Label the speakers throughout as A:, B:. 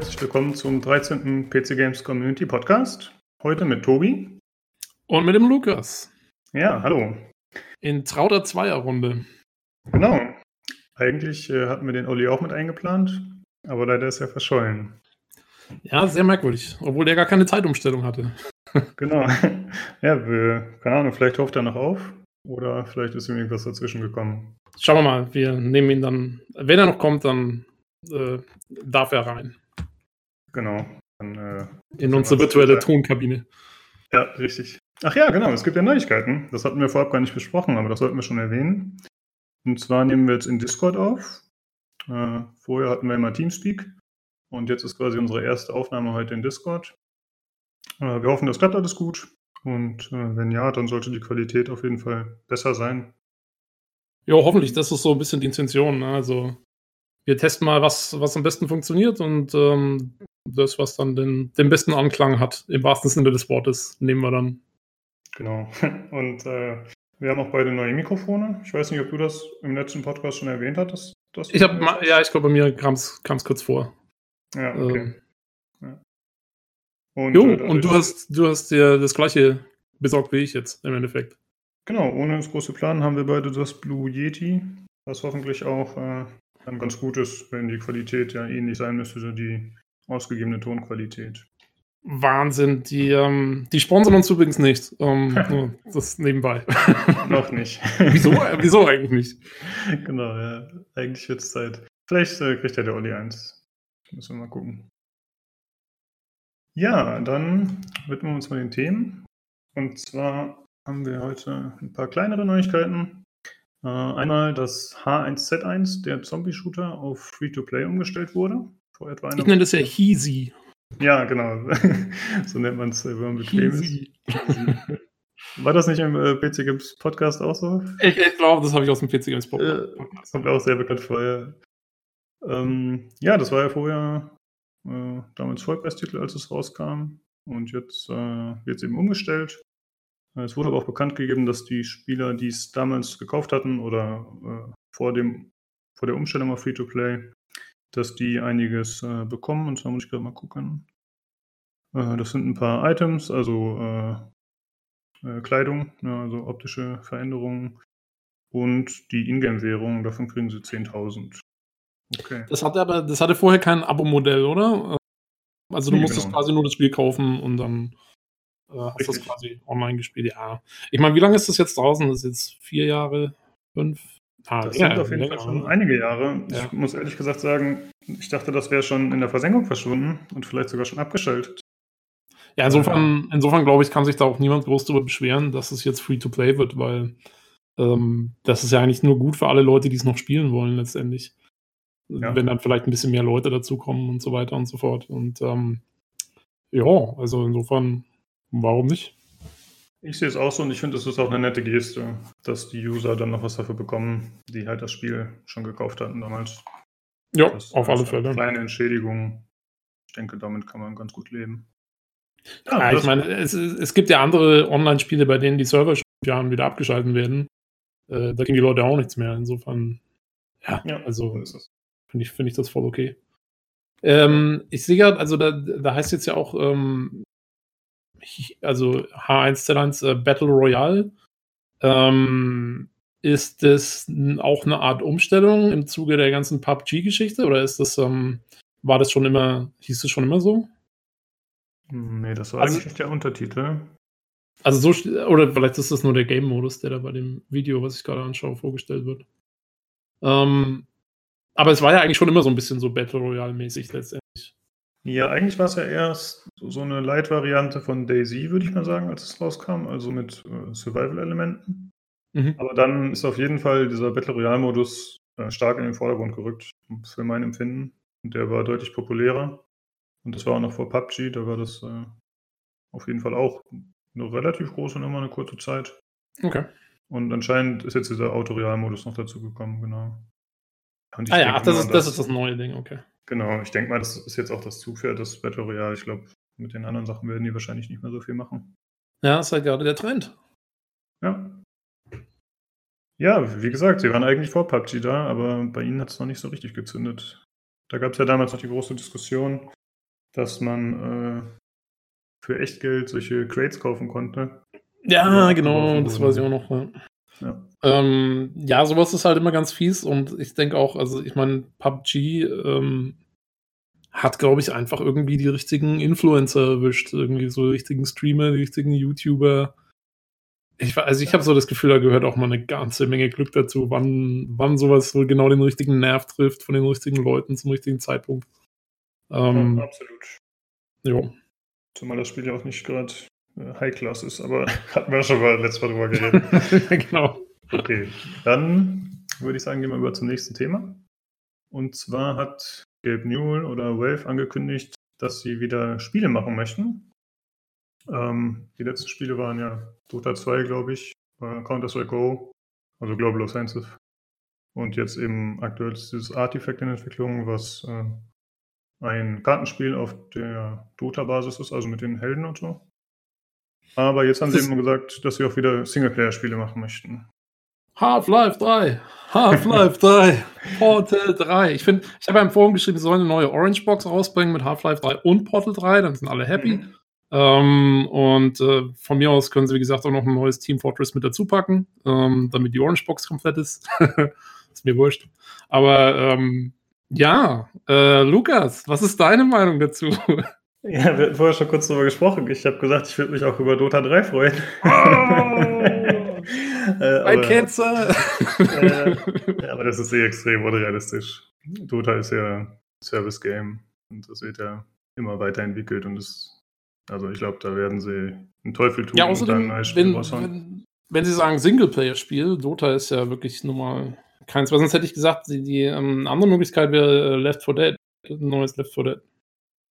A: herzlich willkommen zum 13. PC Games Community Podcast. Heute mit Tobi.
B: Und mit dem Lukas.
A: Ja, hallo.
B: In trauter Zweierrunde.
A: Genau. Eigentlich äh, hatten wir den Olli auch mit eingeplant, aber leider ist er verschollen.
B: Ja, sehr merkwürdig, obwohl der gar keine Zeitumstellung hatte.
A: genau. Ja, wir, keine Ahnung, vielleicht hofft er noch auf oder vielleicht ist ihm irgendwas dazwischen gekommen.
B: Schauen wir mal, wir nehmen ihn dann, wenn er noch kommt, dann äh, darf er rein.
A: Genau. Dann,
B: äh, In unsere virtuelle Tonkabine.
A: Ja, richtig. Ach ja, genau, es gibt ja Neuigkeiten. Das hatten wir vorab gar nicht besprochen, aber das sollten wir schon erwähnen. Und zwar nehmen wir jetzt in Discord auf. Äh, vorher hatten wir immer Teamspeak und jetzt ist quasi unsere erste Aufnahme heute in Discord. Äh, wir hoffen, das klappt alles gut und äh, wenn ja, dann sollte die Qualität auf jeden Fall besser sein.
B: Ja, hoffentlich. Das ist so ein bisschen die Intention. Ne? Also wir testen mal, was, was am besten funktioniert und ähm, das, was dann den, den besten Anklang hat, im wahrsten Sinne des Wortes, nehmen wir dann.
A: Genau. Und äh, wir haben auch beide neue Mikrofone. Ich weiß nicht, ob du das im letzten Podcast schon erwähnt hattest.
B: Ich habe, ja, ich glaube, bei mir kam es kurz vor.
A: Ja, okay. Ähm,
B: ja. Und, jo, äh, und du hast, du hast dir das gleiche besorgt wie ich jetzt im Endeffekt.
A: Genau, ohne das große Plan haben wir beide das Blue Yeti, was hoffentlich auch äh, ganz gut ist, wenn die Qualität ja ähnlich sein müsste, so die ausgegebene Tonqualität.
B: Wahnsinn. Die, ähm, die sponsern uns übrigens nicht. Ähm, das nebenbei.
A: Noch nicht.
B: wieso, wieso eigentlich nicht?
A: Genau, ja. Eigentlich wird es Zeit. Vielleicht äh, kriegt ja der Olli eins. Müssen wir mal gucken. Ja, dann widmen wir uns mal den Themen. Und zwar haben wir heute ein paar kleinere Neuigkeiten. Äh, einmal, dass H1Z1, der Zombie-Shooter, auf Free-to-Play umgestellt wurde.
B: Vor etwa einer ich nenne das ja Heezy.
A: Ja, genau. so nennt man es, wenn man bequem ist. War das nicht im äh, PC Games Podcast auch so?
B: Ich, ich glaube, das habe ich aus dem PC Games Podcast.
A: Äh, das kommt auch sehr bekannt vor. Ja, ähm, ja das war ja vorher äh, damals Vollpreistitel, als es rauskam. Und jetzt äh, wird es eben umgestellt. Es wurde aber auch bekannt gegeben, dass die Spieler, die es damals gekauft hatten oder äh, vor, dem, vor der Umstellung auf Free-to-Play, dass die einiges äh, bekommen. Und zwar muss ich gerade mal gucken. Äh, das sind ein paar Items, also äh, äh, Kleidung, ja, ne, also optische Veränderungen und die Ingame-Währung. Davon kriegen sie 10.000.
B: Okay. Das hatte aber, das hatte vorher kein Abo-Modell, oder? Also du nee, musstest genau. quasi nur das Spiel kaufen und dann äh, hast du das quasi online gespielt. Ja. Ich meine, wie lange ist das jetzt draußen? Das ist jetzt vier Jahre, fünf?
A: Ah, das ja, sind auf jeden Fall schon einige Jahre. Ja. Ich muss ehrlich gesagt sagen, ich dachte, das wäre schon in der Versenkung verschwunden und vielleicht sogar schon abgeschaltet.
B: Ja, insofern, insofern glaube ich, kann sich da auch niemand groß darüber beschweren, dass es jetzt Free-to-Play wird, weil ähm, das ist ja eigentlich nur gut für alle Leute, die es noch spielen wollen, letztendlich. Ja. Wenn dann vielleicht ein bisschen mehr Leute dazukommen und so weiter und so fort. Und ähm, ja, also insofern, warum nicht?
A: Ich sehe es auch so und ich finde, es ist auch eine nette Geste, dass die User dann noch was dafür bekommen, die halt das Spiel schon gekauft hatten damals.
B: Ja, das auf alle Fälle.
A: Kleine Entschädigung. Ich denke, damit kann man ganz gut leben.
B: Ja, ja ich meine, es, es, gibt ja andere Online-Spiele, bei denen die Server schon Jahren wieder abgeschalten werden. Äh, da kriegen die Leute auch nichts mehr. Insofern, ja, ja also finde ich, find ich das voll okay. Ähm, ich sehe gerade, also da, da heißt jetzt ja auch, ähm, also H1Z1 äh, Battle Royale. Ähm, ist das auch eine Art Umstellung im Zuge der ganzen PUBG-Geschichte oder ist das, ähm, war das schon immer, hieß es schon immer so?
A: Nee, das war also, eigentlich der Untertitel.
B: Also so, oder vielleicht ist das nur der Game-Modus, der da bei dem Video, was ich gerade anschaue, vorgestellt wird. Ähm, aber es war ja eigentlich schon immer so ein bisschen so Battle Royale-mäßig letztendlich.
A: Ja, eigentlich war es ja erst so eine Light-Variante von Daisy, würde ich mal sagen, als es rauskam, also mit äh, Survival-Elementen. Mhm. Aber dann ist auf jeden Fall dieser Battle Royale-Modus äh, stark in den Vordergrund gerückt, für mein Empfinden. Und der war deutlich populärer. Und das war auch noch vor PUBG, da war das äh, auf jeden Fall auch eine relativ große Nummer, eine kurze Zeit.
B: Okay.
A: Und anscheinend ist jetzt dieser Autoreal-Modus noch dazu gekommen, genau.
B: ah ja, ach, das, ist, das, das ist das neue Ding, okay.
A: Genau, ich denke mal, das ist jetzt auch das Zugpferd des Battle Royale. Ich glaube, mit den anderen Sachen werden die wahrscheinlich nicht mehr so viel machen.
B: Ja, das ist halt gerade der Trend.
A: Ja. Ja, wie gesagt, sie waren eigentlich vor PUBG da, aber bei ihnen hat es noch nicht so richtig gezündet. Da gab es ja damals noch die große Diskussion, dass man äh, für Echtgeld solche Crates kaufen konnte.
B: Ja, ja genau, das weiß ich auch noch. Ja. Ja. Ähm, ja, sowas ist halt immer ganz fies und ich denke auch, also ich meine, PUBG ähm, hat, glaube ich, einfach irgendwie die richtigen Influencer erwischt, irgendwie so die richtigen Streamer, die richtigen YouTuber. Ich, also ich habe so das Gefühl, da gehört auch mal eine ganze Menge Glück dazu, wann, wann sowas so genau den richtigen Nerv trifft von den richtigen Leuten zum richtigen Zeitpunkt.
A: Ähm, ja, absolut. Jo. Zumal das Spiel ja auch nicht gerade High Class ist, aber hatten wir schon mal letztes Mal drüber geredet. genau. Okay, dann würde ich sagen, gehen wir über zum nächsten Thema. Und zwar hat Gabe Newell oder Valve angekündigt, dass sie wieder Spiele machen möchten. Ähm, die letzten Spiele waren ja Dota 2, glaube ich, äh, Counter-Strike Go, also Global Offensive. Und jetzt eben aktuell ist dieses Artifact in Entwicklung, was äh, ein Kartenspiel auf der Dota-Basis ist, also mit den Helden und so. Aber jetzt haben sie eben gesagt, dass sie auch wieder Singleplayer-Spiele machen möchten.
B: Half-Life 3, Half-Life 3, Portal 3. Ich finde, ich habe ja im Forum geschrieben, sie sollen eine neue Orange Box rausbringen mit Half-Life 3 und Portal 3, dann sind alle happy. Mhm. Ähm, und äh, von mir aus können sie, wie gesagt, auch noch ein neues Team Fortress mit dazu packen, ähm, damit die Orange Box komplett ist. ist mir wurscht. Aber ähm, ja, äh, Lukas, was ist deine Meinung dazu?
A: Ja, wir hatten vorher schon kurz darüber gesprochen. Ich habe gesagt, ich würde mich auch über Dota 3 freuen. Oh,
B: äh, ein Cancer!
A: äh, ja, aber das ist eh extrem unrealistisch. Dota ist ja ein Service-Game und das wird ja immer weiterentwickelt und das, also ich glaube, da werden sie einen Teufel tun
B: ja, außerdem, und dann ein Spiel wenn, wenn, wenn, sie sagen Singleplayer-Spiel, Dota ist ja wirklich normal keins, weil sonst hätte ich gesagt, die, die ähm, andere Möglichkeit wäre äh, Left 4 Dead, ein neues Left 4 Dead.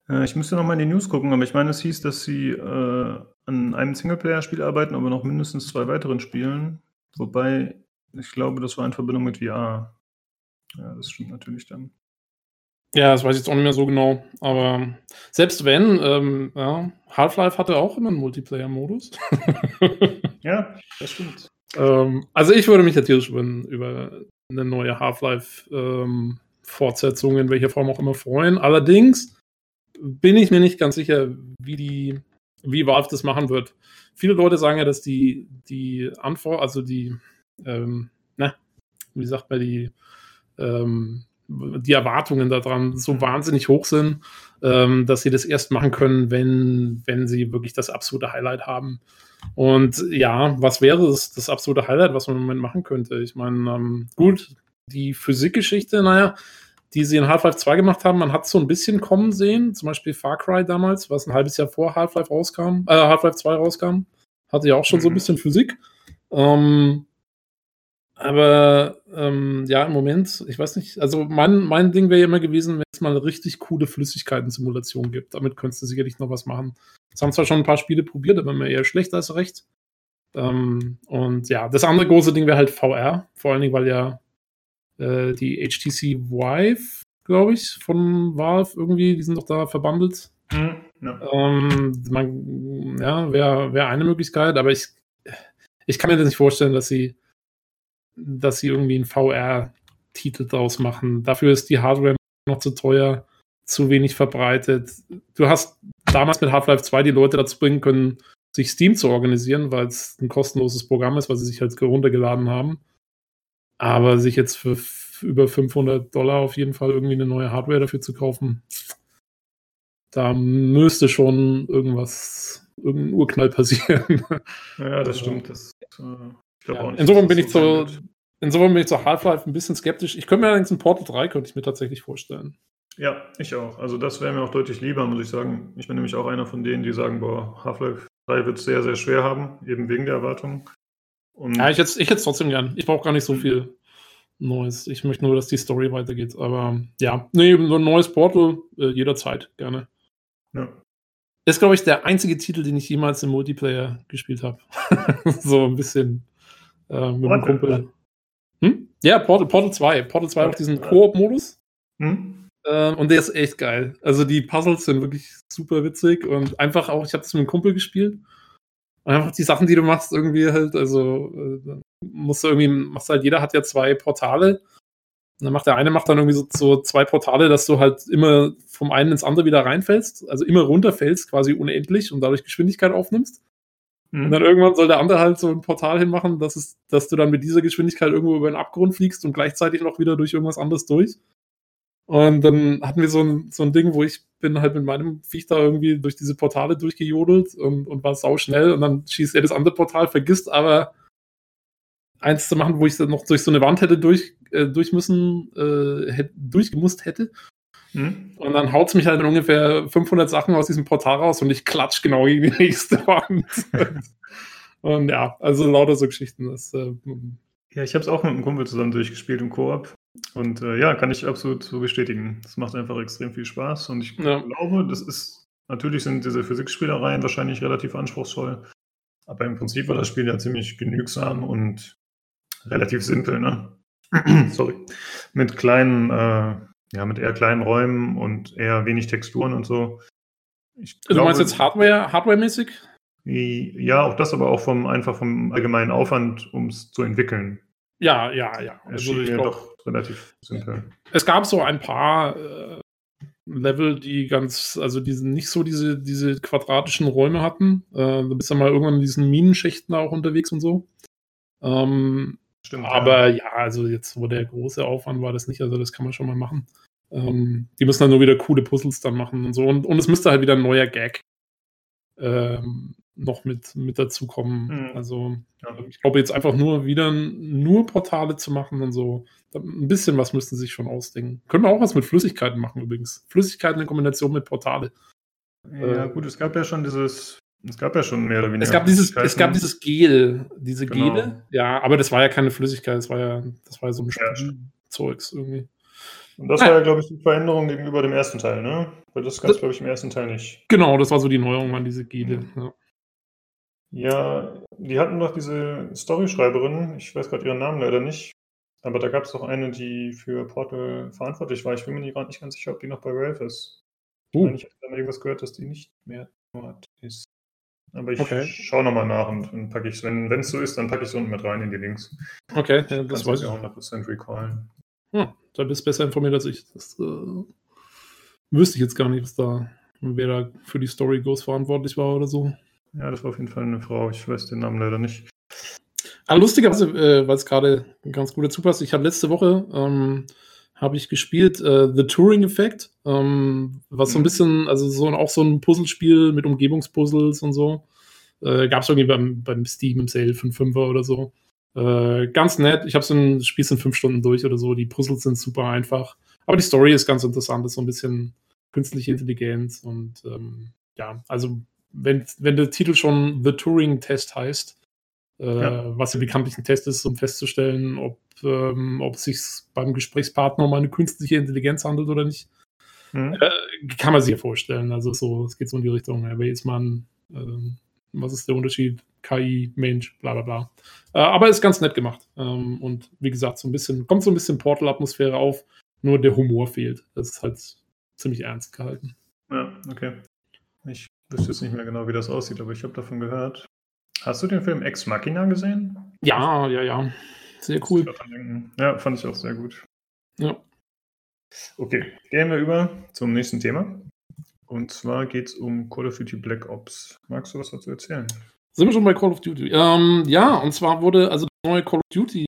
A: Äh, ich müsste nochmal in die News gucken, aber ich meine, es hieß, dass sie äh, an einem Singleplayer-Spiel arbeiten, aber noch mindestens zwei weiteren Spielen. Wobei, ich glaube, das war in Verbindung mit VR. Ja, das stimmt natürlich dann.
B: Ja, das weiß ich jetzt auch nicht mehr so genau. Aber selbst wenn, ähm, ja, Half-Life hatte auch immer einen Multiplayer-Modus.
A: ja, das stimmt.
B: Ähm, also ich würde mich natürlich über, über eine neue Half-Life-Fortsetzung ähm, in welcher Form auch immer freuen. Allerdings bin ich mir nicht ganz sicher, wie die, wie Valve das machen wird. Viele Leute sagen ja, dass die, die Antwort, also die, ähm, na, wie sagt man, die, ähm, die Erwartungen daran so wahnsinnig hoch sind, ähm, dass sie das erst machen können, wenn, wenn sie wirklich das absolute Highlight haben. Und ja, was wäre das, das absolute Highlight, was man im Moment machen könnte? Ich meine, ähm, gut, die Physikgeschichte, naja, die sie in Half-Life 2 gemacht haben, man hat so ein bisschen kommen sehen. Zum Beispiel Far Cry damals, was ein halbes Jahr vor Half-Life rauskam, äh, Half-Life 2 rauskam, hatte ja auch schon mhm. so ein mhm. bisschen Physik. Ähm, aber ähm, ja, im Moment, ich weiß nicht, also mein, mein Ding wäre ja immer gewesen, wenn es mal eine richtig coole Flüssigkeiten-Simulation gibt. Damit könntest du sicherlich noch was machen. Das haben zwar schon ein paar Spiele probiert, aber immer eher schlecht als recht. Ähm, und ja, das andere große Ding wäre halt VR, vor allen Dingen, weil ja äh, die HTC Vive, glaube ich, von Valve irgendwie, die sind doch da verbandelt. Mhm, ja, ähm, man, ja wäre wär eine Möglichkeit, aber ich, ich kann mir das nicht vorstellen, dass sie, dass sie irgendwie einen VR-Titel draus machen. Dafür ist die Hardware noch zu teuer, zu wenig verbreitet. Du hast damals mit Half-Life 2 die Leute dazu bringen können, sich Steam zu organisieren, weil es ein kostenloses Programm ist, was sie sich halt runtergeladen haben. Aber sich jetzt für über 500 Dollar auf jeden Fall irgendwie eine neue Hardware dafür zu kaufen, da müsste schon irgendwas, irgendein Urknall passieren.
A: Ja, das stimmt. Das,
B: äh, ja. nicht, insofern bin ich so, insofern bin ich zu Half-Life ein bisschen skeptisch. Ich könnte mir allerdings ein Portal 3 könnte ich mir tatsächlich vorstellen.
A: Ja, ich auch. Also das wäre mir auch deutlich lieber, muss ich sagen. Ich bin nämlich auch einer von denen, die sagen, boah, Half-Life 3 wird es sehr, sehr schwer haben, eben wegen der Erwartung.
B: Und ja, ich hätte ich es trotzdem gern. Ich brauche gar nicht so viel Neues. Ich möchte nur, dass die Story weitergeht. Aber ja, nee, so ein neues Portal äh, jederzeit, gerne. Ja. Ist, glaube ich, der einzige Titel, den ich jemals im Multiplayer gespielt habe. so ein bisschen äh, mit dem Kumpel. Hm? Ja, Portal, Portal 2. Portal 2 hat diesen Koop-Modus. Hm? Äh, und der ist echt geil. Also die Puzzles sind wirklich super witzig und einfach auch, ich habe das mit einem Kumpel gespielt. Und einfach die Sachen, die du machst, irgendwie halt, also äh, musst du irgendwie, machst halt, jeder hat ja zwei Portale. dann macht der eine macht dann irgendwie so, so, zwei Portale, dass du halt immer vom einen ins andere wieder reinfällst, also immer runterfällst, quasi unendlich und dadurch Geschwindigkeit aufnimmst. Mhm. Und dann irgendwann soll der andere halt so ein Portal hinmachen, dass, es, dass du dann mit dieser Geschwindigkeit irgendwo über den Abgrund fliegst und gleichzeitig noch wieder durch irgendwas anderes durch. Und dann hatten wir so ein, so ein Ding, wo ich bin halt mit meinem Viech da irgendwie durch diese Portale durchgejodelt und, und war sau schnell und dann schießt er das andere Portal, vergisst aber eins zu machen, wo ich dann noch durch so eine Wand hätte durch, äh, durch müssen, äh, hätte, durchgemusst hätte. Hm. Und dann haut es mich halt in ungefähr 500 Sachen aus diesem Portal raus und ich klatsch genau gegen die nächste Wand. und ja, also lauter so Geschichten. Das, äh,
A: ja, ich habe es auch mit einem Kumpel zusammen durchgespielt im Koop. Und äh, ja, kann ich absolut so bestätigen. Das macht einfach extrem viel Spaß. Und ich ja. glaube, das ist, natürlich sind diese Physikspielereien wahrscheinlich relativ anspruchsvoll. Aber im Prinzip war das Spiel ja ziemlich genügsam und relativ simpel, ne? Sorry. Mit kleinen, äh, ja, mit eher kleinen Räumen und eher wenig Texturen und so.
B: Ich also du meinst jetzt Hardware, Hardware-mäßig?
A: Ja, auch das, aber auch vom einfach vom allgemeinen Aufwand, um es zu entwickeln.
B: Ja, ja, ja.
A: Also ich glaub, doch relativ simpel.
B: Es gab so ein paar äh, Level, die ganz, also die nicht so diese, diese quadratischen Räume hatten. Äh, du bist ja mal irgendwann in diesen Minenschächten auch unterwegs und so. Ähm, Stimmt. Aber ja. ja. also jetzt, wo der große Aufwand war, das nicht, also das kann man schon mal machen. Ähm, die müssen dann nur wieder coole Puzzles dann machen und so. Und, und es müsste halt wieder ein neuer Gag ähm, noch mit, mit dazukommen. Mhm. Also ja. ich glaube jetzt einfach nur wieder nur Portale zu machen und so. Ein bisschen was müssten sie sich schon ausdenken. Können wir auch was mit Flüssigkeiten machen übrigens. Flüssigkeiten in Kombination mit Portale.
A: Ja, äh, gut, es gab ja schon dieses es gab ja schon mehr oder weniger.
B: Es gab dieses, es gab dieses Gel, diese genau. Gele, ja, aber das war ja keine Flüssigkeit, das war ja, das war ja so ein ja. Zeugs irgendwie.
A: Und das ah. war ja, glaube ich, die Veränderung gegenüber dem ersten Teil, ne? Weil das gab es, glaube ich, im ersten Teil nicht.
B: Genau, das war so die Neuerung an diese Gele. Mhm.
A: Ja. Ja. die hatten doch diese Storyschreiberin, ich weiß gerade ihren Namen leider nicht, aber da gab es doch eine, die für Portal verantwortlich war. Ich bin mir gerade nicht ganz sicher, ob die noch bei Valve ist. Uh. Ich habe dann irgendwas gehört, dass die nicht mehr dort ist. Aber ich okay. schaue nochmal nach und dann packe ich es, wenn es so ist, dann packe ich es unten mit rein in die Links.
B: Okay, ja, das weiß ich.
A: auch 100% recallen.
B: Hm, da bist du besser informiert als ich. Das äh, wüsste ich jetzt gar nicht, was da, wer da für die Story Ghost verantwortlich war oder so.
A: Ja, das war auf jeden Fall eine Frau. Ich weiß den Namen leider nicht.
B: Aber lustigerweise, äh, weil es gerade ganz gut dazu passt, ich habe letzte Woche ähm, habe ich gespielt äh, The Touring Effect, ähm, was so ein mhm. bisschen, also so auch so ein Puzzlespiel mit Umgebungspuzzles und so. Äh, Gab es irgendwie beim, beim Steam im Sale für 5er oder so. Äh, ganz nett. Ich habe so ein Spiel in fünf Stunden durch oder so. Die Puzzles sind super einfach. Aber die Story ist ganz interessant. Ist so ein bisschen künstliche Intelligenz und ähm, ja, also wenn, wenn der Titel schon The Turing Test heißt, äh, ja. was ja bekanntlich ein Test ist, um festzustellen, ob, ähm, ob es sich beim Gesprächspartner um eine künstliche Intelligenz handelt oder nicht. Mhm. Äh, kann man sich ja vorstellen. Also so, es geht so in die Richtung, wer ist man, äh, was ist der Unterschied, KI, Mensch, bla bla bla. Äh, aber ist ganz nett gemacht. Ähm, und wie gesagt, so ein bisschen, kommt so ein bisschen Portal-Atmosphäre auf, nur der Humor fehlt. Das ist halt ziemlich ernst gehalten.
A: Ja, okay. Ich wüsste jetzt nicht mehr genau, wie das aussieht, aber ich habe davon gehört. Hast du den Film Ex Machina gesehen?
B: Ja, ja, ja. Sehr cool.
A: Ja, fand ich auch sehr gut.
B: Ja.
A: Okay, gehen wir über zum nächsten Thema. Und zwar geht es um Call of Duty Black Ops. Magst du was dazu erzählen?
B: Sind wir schon bei Call of Duty? Ähm, ja, und zwar wurde, also das neue Call of Duty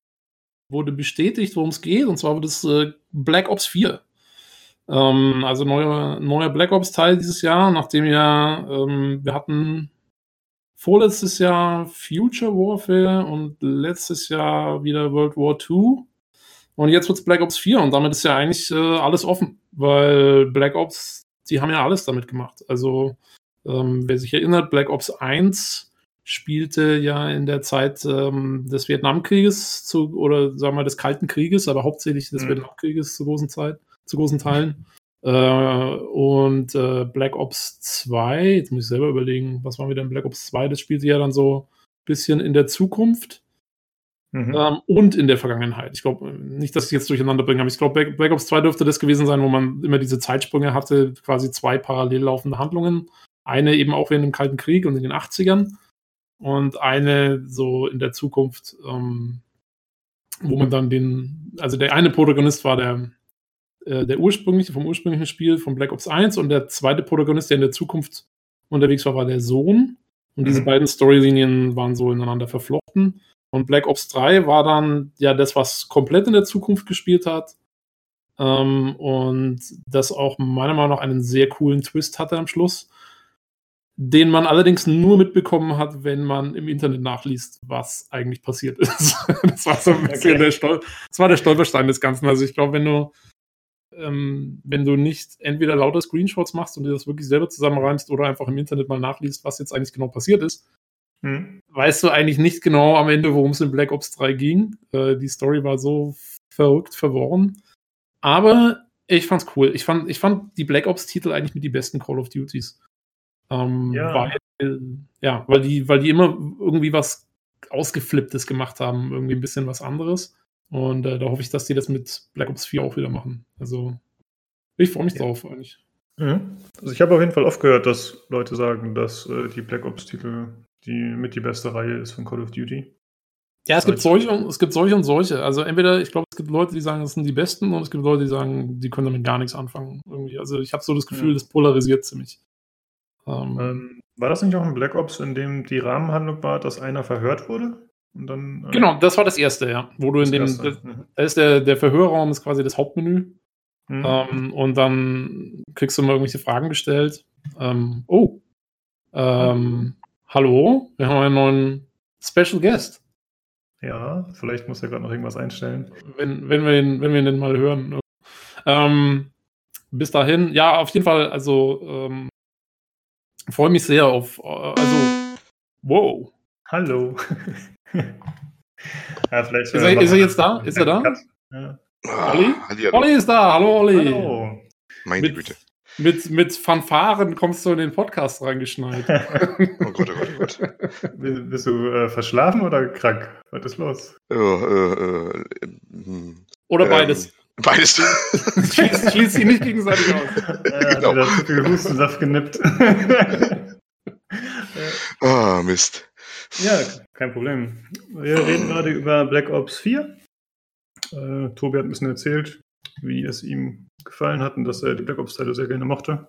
B: wurde bestätigt, worum es geht, und zwar wird es äh, Black Ops 4. Ähm, also neuer, neuer Black Ops Teil dieses Jahr, nachdem ja, ähm, wir hatten vorletztes Jahr Future Warfare und letztes Jahr wieder World War II. Und jetzt wird es Black Ops 4 und damit ist ja eigentlich äh, alles offen, weil Black Ops, die haben ja alles damit gemacht. Also, ähm, wer sich erinnert, Black Ops 1 spielte ja in der Zeit ähm, des Vietnamkrieges zu, oder sagen wir des Kalten Krieges, aber hauptsächlich des mhm. Vietnamkrieges zu großen Zeit, zu großen Teilen. Äh, und äh, Black Ops 2, jetzt muss ich selber überlegen, was war wieder in Black Ops 2? Das spielte ja dann so ein bisschen in der Zukunft mhm. ähm, und in der Vergangenheit. Ich glaube nicht, dass ich jetzt durcheinander bringe, aber ich glaube, Black, Black, Ops 2 dürfte das gewesen sein, wo man immer diese Zeitsprünge hatte, quasi zwei parallel laufende Handlungen. Eine eben auch während dem Kalten Krieg und in den 80ern und eine so in der Zukunft. Ähm, wo man dann den, also der eine Protagonist war der, äh, der ursprüngliche, vom ursprünglichen Spiel von Black Ops 1 und der zweite Protagonist, der in der Zukunft unterwegs war, war der Sohn. Und diese mhm. beiden Storylinien waren so ineinander verflochten. Und Black Ops 3 war dann ja das, was komplett in der Zukunft gespielt hat. Ähm, und das auch meiner Meinung nach einen sehr coolen Twist hatte am Schluss, den man allerdings nur mitbekommen hat, wenn man im Internet nachliest, was eigentlich passiert ist. das war so ein bisschen okay. der, Stol das war der Stolperstein des Ganzen. Also ich glaube, wenn du ähm, wenn du nicht entweder lauter Screenshots machst und dir das wirklich selber zusammenreimst oder einfach im Internet mal nachliest, was jetzt eigentlich genau passiert ist, hm. weißt du eigentlich nicht genau am Ende, worum es in Black Ops 3 ging. Äh, die Story war so verrückt verworren. Aber ich fand's cool. Ich fand, ich fand die Black Ops-Titel eigentlich mit die besten Call of Duties. Ähm, ja. Weil, ja, weil die, weil die immer irgendwie was Ausgeflipptes gemacht haben, irgendwie ein bisschen was anderes. Und äh, da hoffe ich, dass die das mit Black Ops 4 auch wieder machen. Also, ich freue mich ja. drauf eigentlich.
A: Mhm. Also ich habe auf jeden Fall oft gehört, dass Leute sagen, dass äh, die Black Ops-Titel die mit die beste Reihe ist von Call of Duty.
B: Ja, es gibt solche und es gibt solche und solche. Also entweder, ich glaube, es gibt Leute, die sagen, das sind die besten, und es gibt Leute, die sagen, die können damit gar nichts anfangen. Irgendwie. Also ich habe so das Gefühl, ja. das polarisiert ziemlich.
A: Ähm, ähm, war das nicht auch ein Black Ops, in dem die Rahmenhandlung war, dass einer verhört wurde?
B: Und dann, äh, genau, das war das erste, ja. Wo du in dem, das, mhm. da ist der, der Verhörraum ist quasi das Hauptmenü. Mhm. Ähm, und dann kriegst du mal irgendwelche Fragen gestellt. Ähm, oh, ähm, hallo, wir haben einen neuen Special Guest.
A: Ja, vielleicht muss er gerade noch irgendwas einstellen.
B: Wenn, wenn, wir, ihn, wenn wir ihn denn mal hören. Ähm, bis dahin, ja, auf jeden Fall, also ähm, freue mich sehr auf, äh, also, wow.
A: Hallo.
B: ja, vielleicht, ist, er, ist er jetzt da? Ist er da? Ja. Olli? Olli ist da. Hallo, Olli. Hallo.
C: Meine Güte.
B: Mit, mit Fanfaren kommst du in den Podcast reingeschneit. oh
A: Gott, oh Gott, oh Gott. Bist du äh, verschlafen oder krank? Was ist los?
C: Äh, äh, hm.
B: oder ähm, beides.
C: Beides.
B: Schließt schließ sie nicht gegenseitig aus.
A: Ja, genau. Wieder zu viel Hustensaft genippt.
C: Ah, oh, Mist.
A: Ja, kein Problem. Wir reden gerade über Black Ops 4. Äh, Tobi hat ein bisschen erzählt, wie es ihm gefallen hat und dass er die Black Ops-Teile sehr gerne mochte.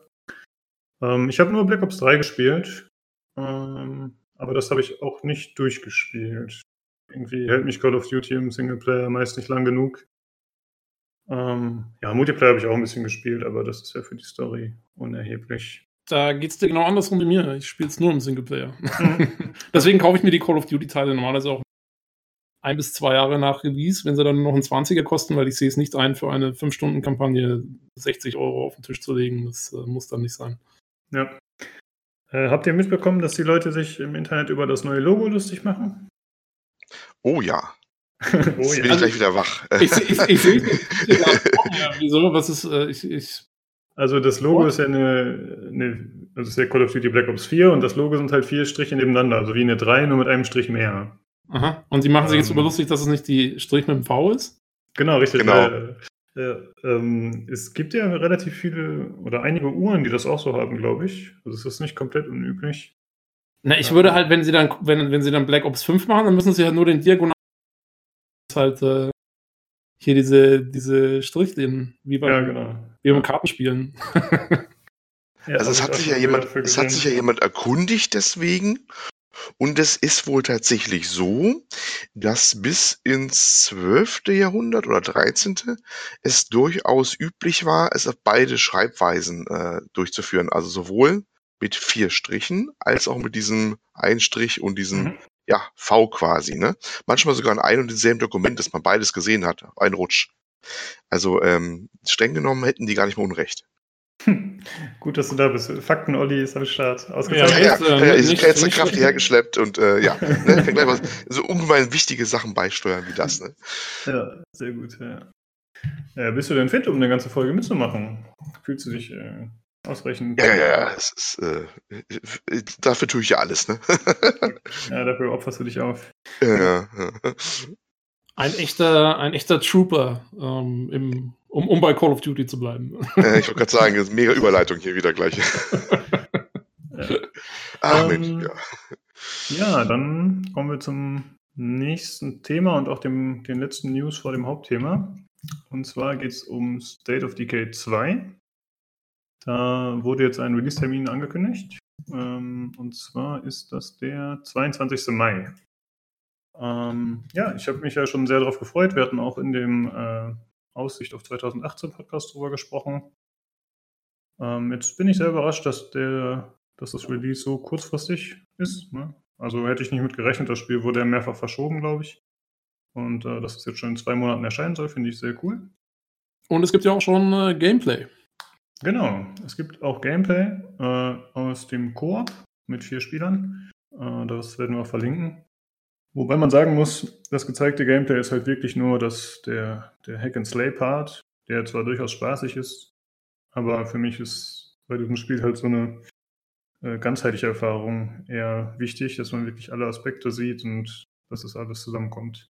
A: Ähm, ich habe nur Black Ops 3 gespielt, ähm, aber das habe ich auch nicht durchgespielt. Irgendwie hält mich Call of Duty im Singleplayer meist nicht lang genug. Ähm, ja, Multiplayer habe ich auch ein bisschen gespielt, aber das ist ja für die Story unerheblich.
B: Da geht es dir genau andersrum wie mir. Ich spiele es nur im Singleplayer. Mhm. Deswegen kaufe ich mir die Call of Duty-Teile normalerweise auch ein bis zwei Jahre nach Release, wenn sie dann noch einen 20er kosten, weil ich sehe es nicht ein, für eine 5-Stunden-Kampagne 60 Euro auf den Tisch zu legen. Das äh, muss dann nicht sein.
A: Ja. Äh, habt ihr mitbekommen, dass die Leute sich im Internet über das neue Logo lustig machen?
C: Oh ja. oh, Jetzt bin ja. ich gleich wieder wach. Ich, ich, ich,
B: sehe ja, Wieso? Was ist. Äh, ich, ich,
A: also das Logo What? ist ja eine, eine, das ist ja Call of Duty Black Ops 4 und das Logo sind halt vier Striche nebeneinander, also wie eine 3, nur mit einem Strich mehr.
B: Aha. Und sie machen sich jetzt ähm, lustig, dass es nicht die Strich mit dem V ist?
A: Genau, richtig. Genau. Weil, äh, ähm, es gibt ja relativ viele oder einige Uhren, die das auch so haben, glaube ich. Also es ist nicht komplett unüblich.
B: Na, ich ja. würde halt, wenn sie dann, wenn, wenn sie dann Black Ops 5 machen, dann müssen sie halt nur den Diagonal halt äh, hier diese, diese Strichlinien, wie beim, ja, genau. Wie beim Kartenspielen.
C: ja, also es hat sich ja jemand, es hat sich ja jemand erkundigt deswegen und es ist wohl tatsächlich so, dass bis ins 12. Jahrhundert oder 13. es durchaus üblich war, es auf beide Schreibweisen äh, durchzuführen. Also sowohl mit vier Strichen als auch mit diesem Einstrich und diesem mhm. ja, V quasi. Ne? Manchmal sogar in einem und demselben Dokument, dass man beides gesehen hat, ein Rutsch. Also ähm, streng genommen hätten die gar nicht mehr Unrecht.
A: Gut, dass du da bist. Fakten, Olli ist am Start.
C: Ausgezeichnet. Ja, ja, ja, ja, ich nicht, jetzt Kraft hierher geschleppt und äh, ja, ne, kann gleich mal so ungemein wichtige Sachen beisteuern wie das. Ne?
A: Ja, sehr gut. Ja. Ja, bist du denn fit, um eine ganze Folge mitzumachen? Fühlst du dich äh, ausreichend?
C: Ja, ja, ja. Es ist, äh, dafür tue ich ja alles. Ne?
A: ja, dafür opferst du dich auf.
C: Ja, ja.
B: Ein echter, ein echter Trooper, ähm, im, um, um bei Call of Duty zu bleiben.
C: Äh, ich wollte gerade sagen, das ist mega Überleitung hier wieder gleich.
A: ja. Ach, ähm, Mensch, ja. ja, dann kommen wir zum nächsten Thema und auch dem, den letzten News vor dem Hauptthema. Und zwar geht es um State of Decay 2. Da wurde jetzt ein Release-Termin angekündigt. Ähm, und zwar ist das der 22. Mai. Ähm, ja, ich habe mich ja schon sehr darauf gefreut. Wir hatten auch in dem äh, Aussicht auf 2018 Podcast drüber gesprochen. Ähm, jetzt bin ich sehr überrascht, dass, der, dass das Release so kurzfristig ist. Ne? Also hätte ich nicht mit gerechnet. Das Spiel wurde ja mehrfach verschoben, glaube ich. Und äh, dass es jetzt schon in zwei Monaten erscheinen soll, finde ich sehr cool.
B: Und es gibt ja auch schon äh, Gameplay.
A: Genau, es gibt auch Gameplay äh, aus dem Koop mit vier Spielern. Äh, das werden wir auch verlinken. Wobei man sagen muss, das gezeigte Gameplay ist halt wirklich nur das, der, der Hack-and-Slay-Part, der zwar durchaus spaßig ist, aber für mich ist bei diesem Spiel halt so eine äh, ganzheitliche Erfahrung eher wichtig, dass man wirklich alle Aspekte sieht und dass das alles zusammenkommt.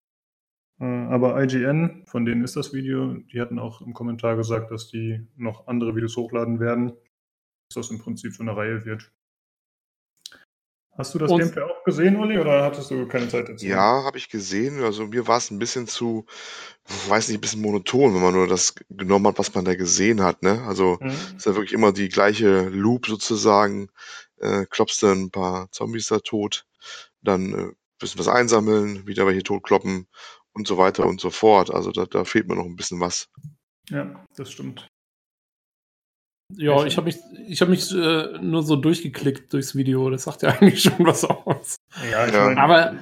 A: Äh, aber IGN, von denen ist das Video, die hatten auch im Kommentar gesagt, dass die noch andere Videos hochladen werden, dass das im Prinzip so eine Reihe wird. Hast du das Und Gameplay auch gesehen, Uli, oder hattest du keine Zeit dazu?
C: Ja, habe ich gesehen. Also mir war es ein bisschen zu, weiß nicht, ein bisschen monoton, wenn man nur das genommen hat, was man da gesehen hat. Ne? Also mhm. ist ja wirklich immer die gleiche Loop sozusagen. Äh, klopfst du ein paar Zombies da tot, dann äh, bisschen was einsammeln, wieder welche totkloppen und so weiter und so fort. Also da, da fehlt mir noch ein bisschen was.
A: Ja, das stimmt.
B: Ja, ich habe mich, ich hab mich äh, nur so durchgeklickt durchs Video. Das sagt ja eigentlich schon was aus. Ja, ich ja. Aber,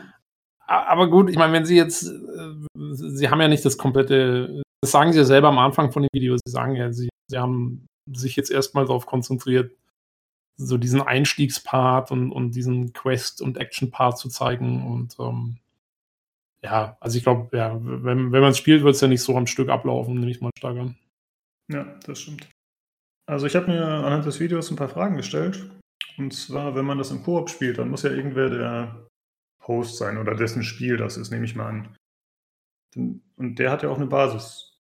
B: aber gut, ich meine, wenn Sie jetzt, äh, Sie haben ja nicht das komplette, das sagen Sie ja selber am Anfang von dem Video. Sie sagen ja, Sie, Sie haben sich jetzt erstmal darauf konzentriert, so diesen Einstiegspart und, und diesen Quest- und Action-Part zu zeigen. Und ähm, ja, also ich glaube, ja, wenn, wenn man es spielt, wird es ja nicht so am Stück ablaufen, nehme ich mal stark an.
A: Ja, das stimmt. Also ich habe mir anhand des Videos ein paar Fragen gestellt. Und zwar, wenn man das im Koop spielt, dann muss ja irgendwer der Host sein oder dessen Spiel das ist, nehme ich mal an. Und der hat ja auch eine Basis,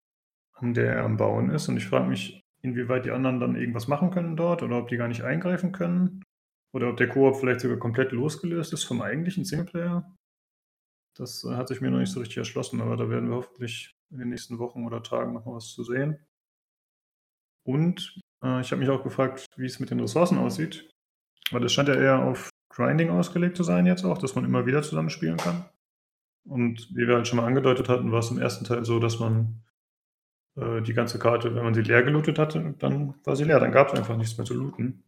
A: an der er am Bauen ist. Und ich frage mich, inwieweit die anderen dann irgendwas machen können dort oder ob die gar nicht eingreifen können. Oder ob der Koop vielleicht sogar komplett losgelöst ist vom eigentlichen Singleplayer. Das äh, hat sich mir noch nicht so richtig erschlossen, aber da werden wir hoffentlich in den nächsten Wochen oder Tagen noch was zu sehen. Und äh, ich habe mich auch gefragt, wie es mit den Ressourcen aussieht. Weil es scheint ja eher auf Grinding ausgelegt zu sein jetzt auch, dass man immer wieder zusammenspielen kann. Und wie wir halt schon mal angedeutet hatten, war es im ersten Teil so, dass man äh, die ganze Karte, wenn man sie leer gelootet hatte, dann war sie leer. Dann gab es einfach nichts mehr zu looten.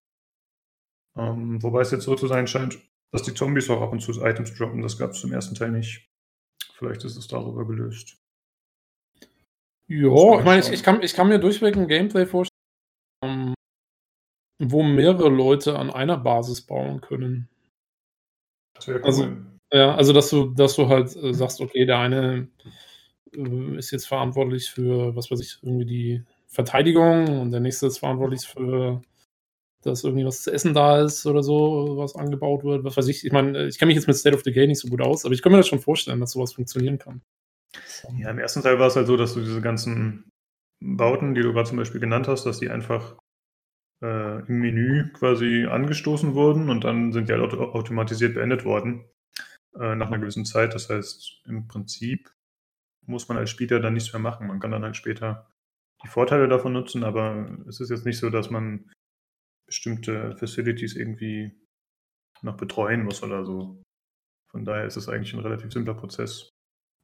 A: Ähm, wobei es jetzt so zu sein scheint, dass die Zombies auch ab und zu Items droppen. Das gab es im ersten Teil nicht. Vielleicht ist es darüber gelöst.
B: Ja, ich meine, ich, ich, kann, ich kann mir durchweg ein Gameplay vorstellen, ähm, wo mehrere Leute an einer Basis bauen können. Das wäre also, cool. Also, ja, also dass du, dass du halt äh, sagst, okay, der eine äh, ist jetzt verantwortlich für, was weiß ich, irgendwie die Verteidigung und der nächste ist verantwortlich für, dass irgendwie was zu essen da ist oder so, was angebaut wird, was weiß ich. Ich meine, ich kenne mich jetzt mit State of the Game nicht so gut aus, aber ich kann mir das schon vorstellen, dass sowas funktionieren kann.
A: Ja, im ersten Teil war es halt so, dass du diese ganzen Bauten, die du gerade zum Beispiel genannt hast, dass die einfach äh, im Menü quasi angestoßen wurden und dann sind die halt automatisiert beendet worden äh, nach einer gewissen Zeit. Das heißt, im Prinzip muss man als Spieler dann nichts mehr machen. Man kann dann halt später die Vorteile davon nutzen, aber es ist jetzt nicht so, dass man bestimmte Facilities irgendwie noch betreuen muss oder so. Von daher ist es eigentlich ein relativ simpler Prozess.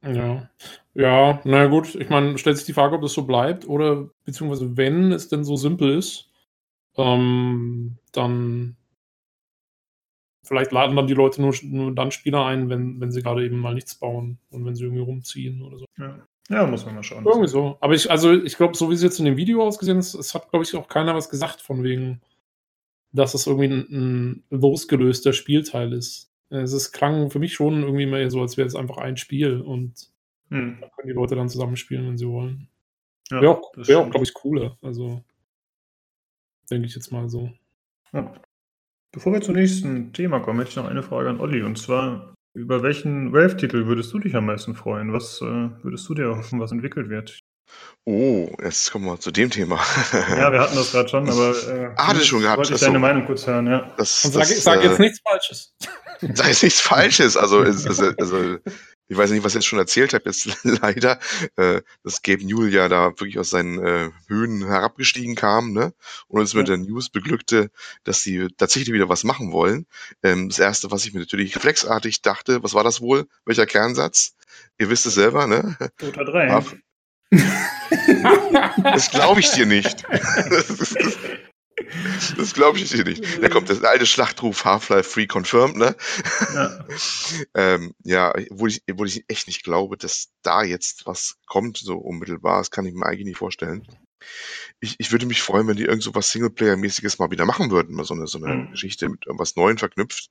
B: Ja. Ja, na gut, ich meine, stellt sich die Frage, ob das so bleibt oder beziehungsweise wenn es denn so simpel ist, ähm, dann vielleicht laden dann die Leute nur, nur dann Spieler ein, wenn, wenn sie gerade eben mal nichts bauen und wenn sie irgendwie rumziehen oder so.
A: Ja, ja muss man mal schauen.
B: Irgendwie so. Aber ich, also ich glaube, so wie es jetzt in dem Video ausgesehen ist, es hat, glaube ich, auch keiner was gesagt von wegen, dass es irgendwie ein, ein losgelöster Spielteil ist. Es klang für mich schon irgendwie mehr so, als wäre es einfach ein Spiel und hm. da können die Leute dann zusammenspielen, wenn sie wollen. Ja, wäre auch, wär auch glaube ich, cooler. Also, denke ich jetzt mal so.
A: Ja. Bevor wir zum nächsten Thema kommen, hätte ich noch eine Frage an Olli. Und zwar, über welchen Valve-Titel würdest du dich am meisten freuen? Was äh, würdest du dir hoffen, was entwickelt wird?
C: Oh, jetzt kommen wir zu dem Thema.
A: ja, wir hatten das gerade schon, aber
C: äh, ah, hatte schon gehabt.
A: Wollte ich deine so. Meinung kurz hören, ja.
B: Das, Und sag, das, sag jetzt äh, nichts Falsches.
C: Sag jetzt nichts Falsches. Also, also, also ich weiß nicht, was ich jetzt schon erzählt habe, jetzt leider, äh, dass Gabe Newell ja da wirklich aus seinen äh, Höhen herabgestiegen kam, ne? Und uns ja. mit der News beglückte, dass sie tatsächlich wieder was machen wollen. Ähm, das erste, was ich mir natürlich reflexartig dachte, was war das wohl? Welcher Kernsatz? Ihr wisst es selber, ne?
A: Dota 3.
C: das glaube ich dir nicht. Das, ist, das, das glaube ich dir nicht. Da kommt das alte Schlachtruf Half-Life Free Confirmed, ne? Ja, ähm, ja wo, ich, wo ich echt nicht glaube, dass da jetzt was kommt, so unmittelbar. Das kann ich mir eigentlich nicht vorstellen. Ich, ich würde mich freuen, wenn die irgend so was Singleplayer-mäßiges mal wieder machen würden, mal so eine, so eine mhm. Geschichte mit irgendwas Neuem verknüpft.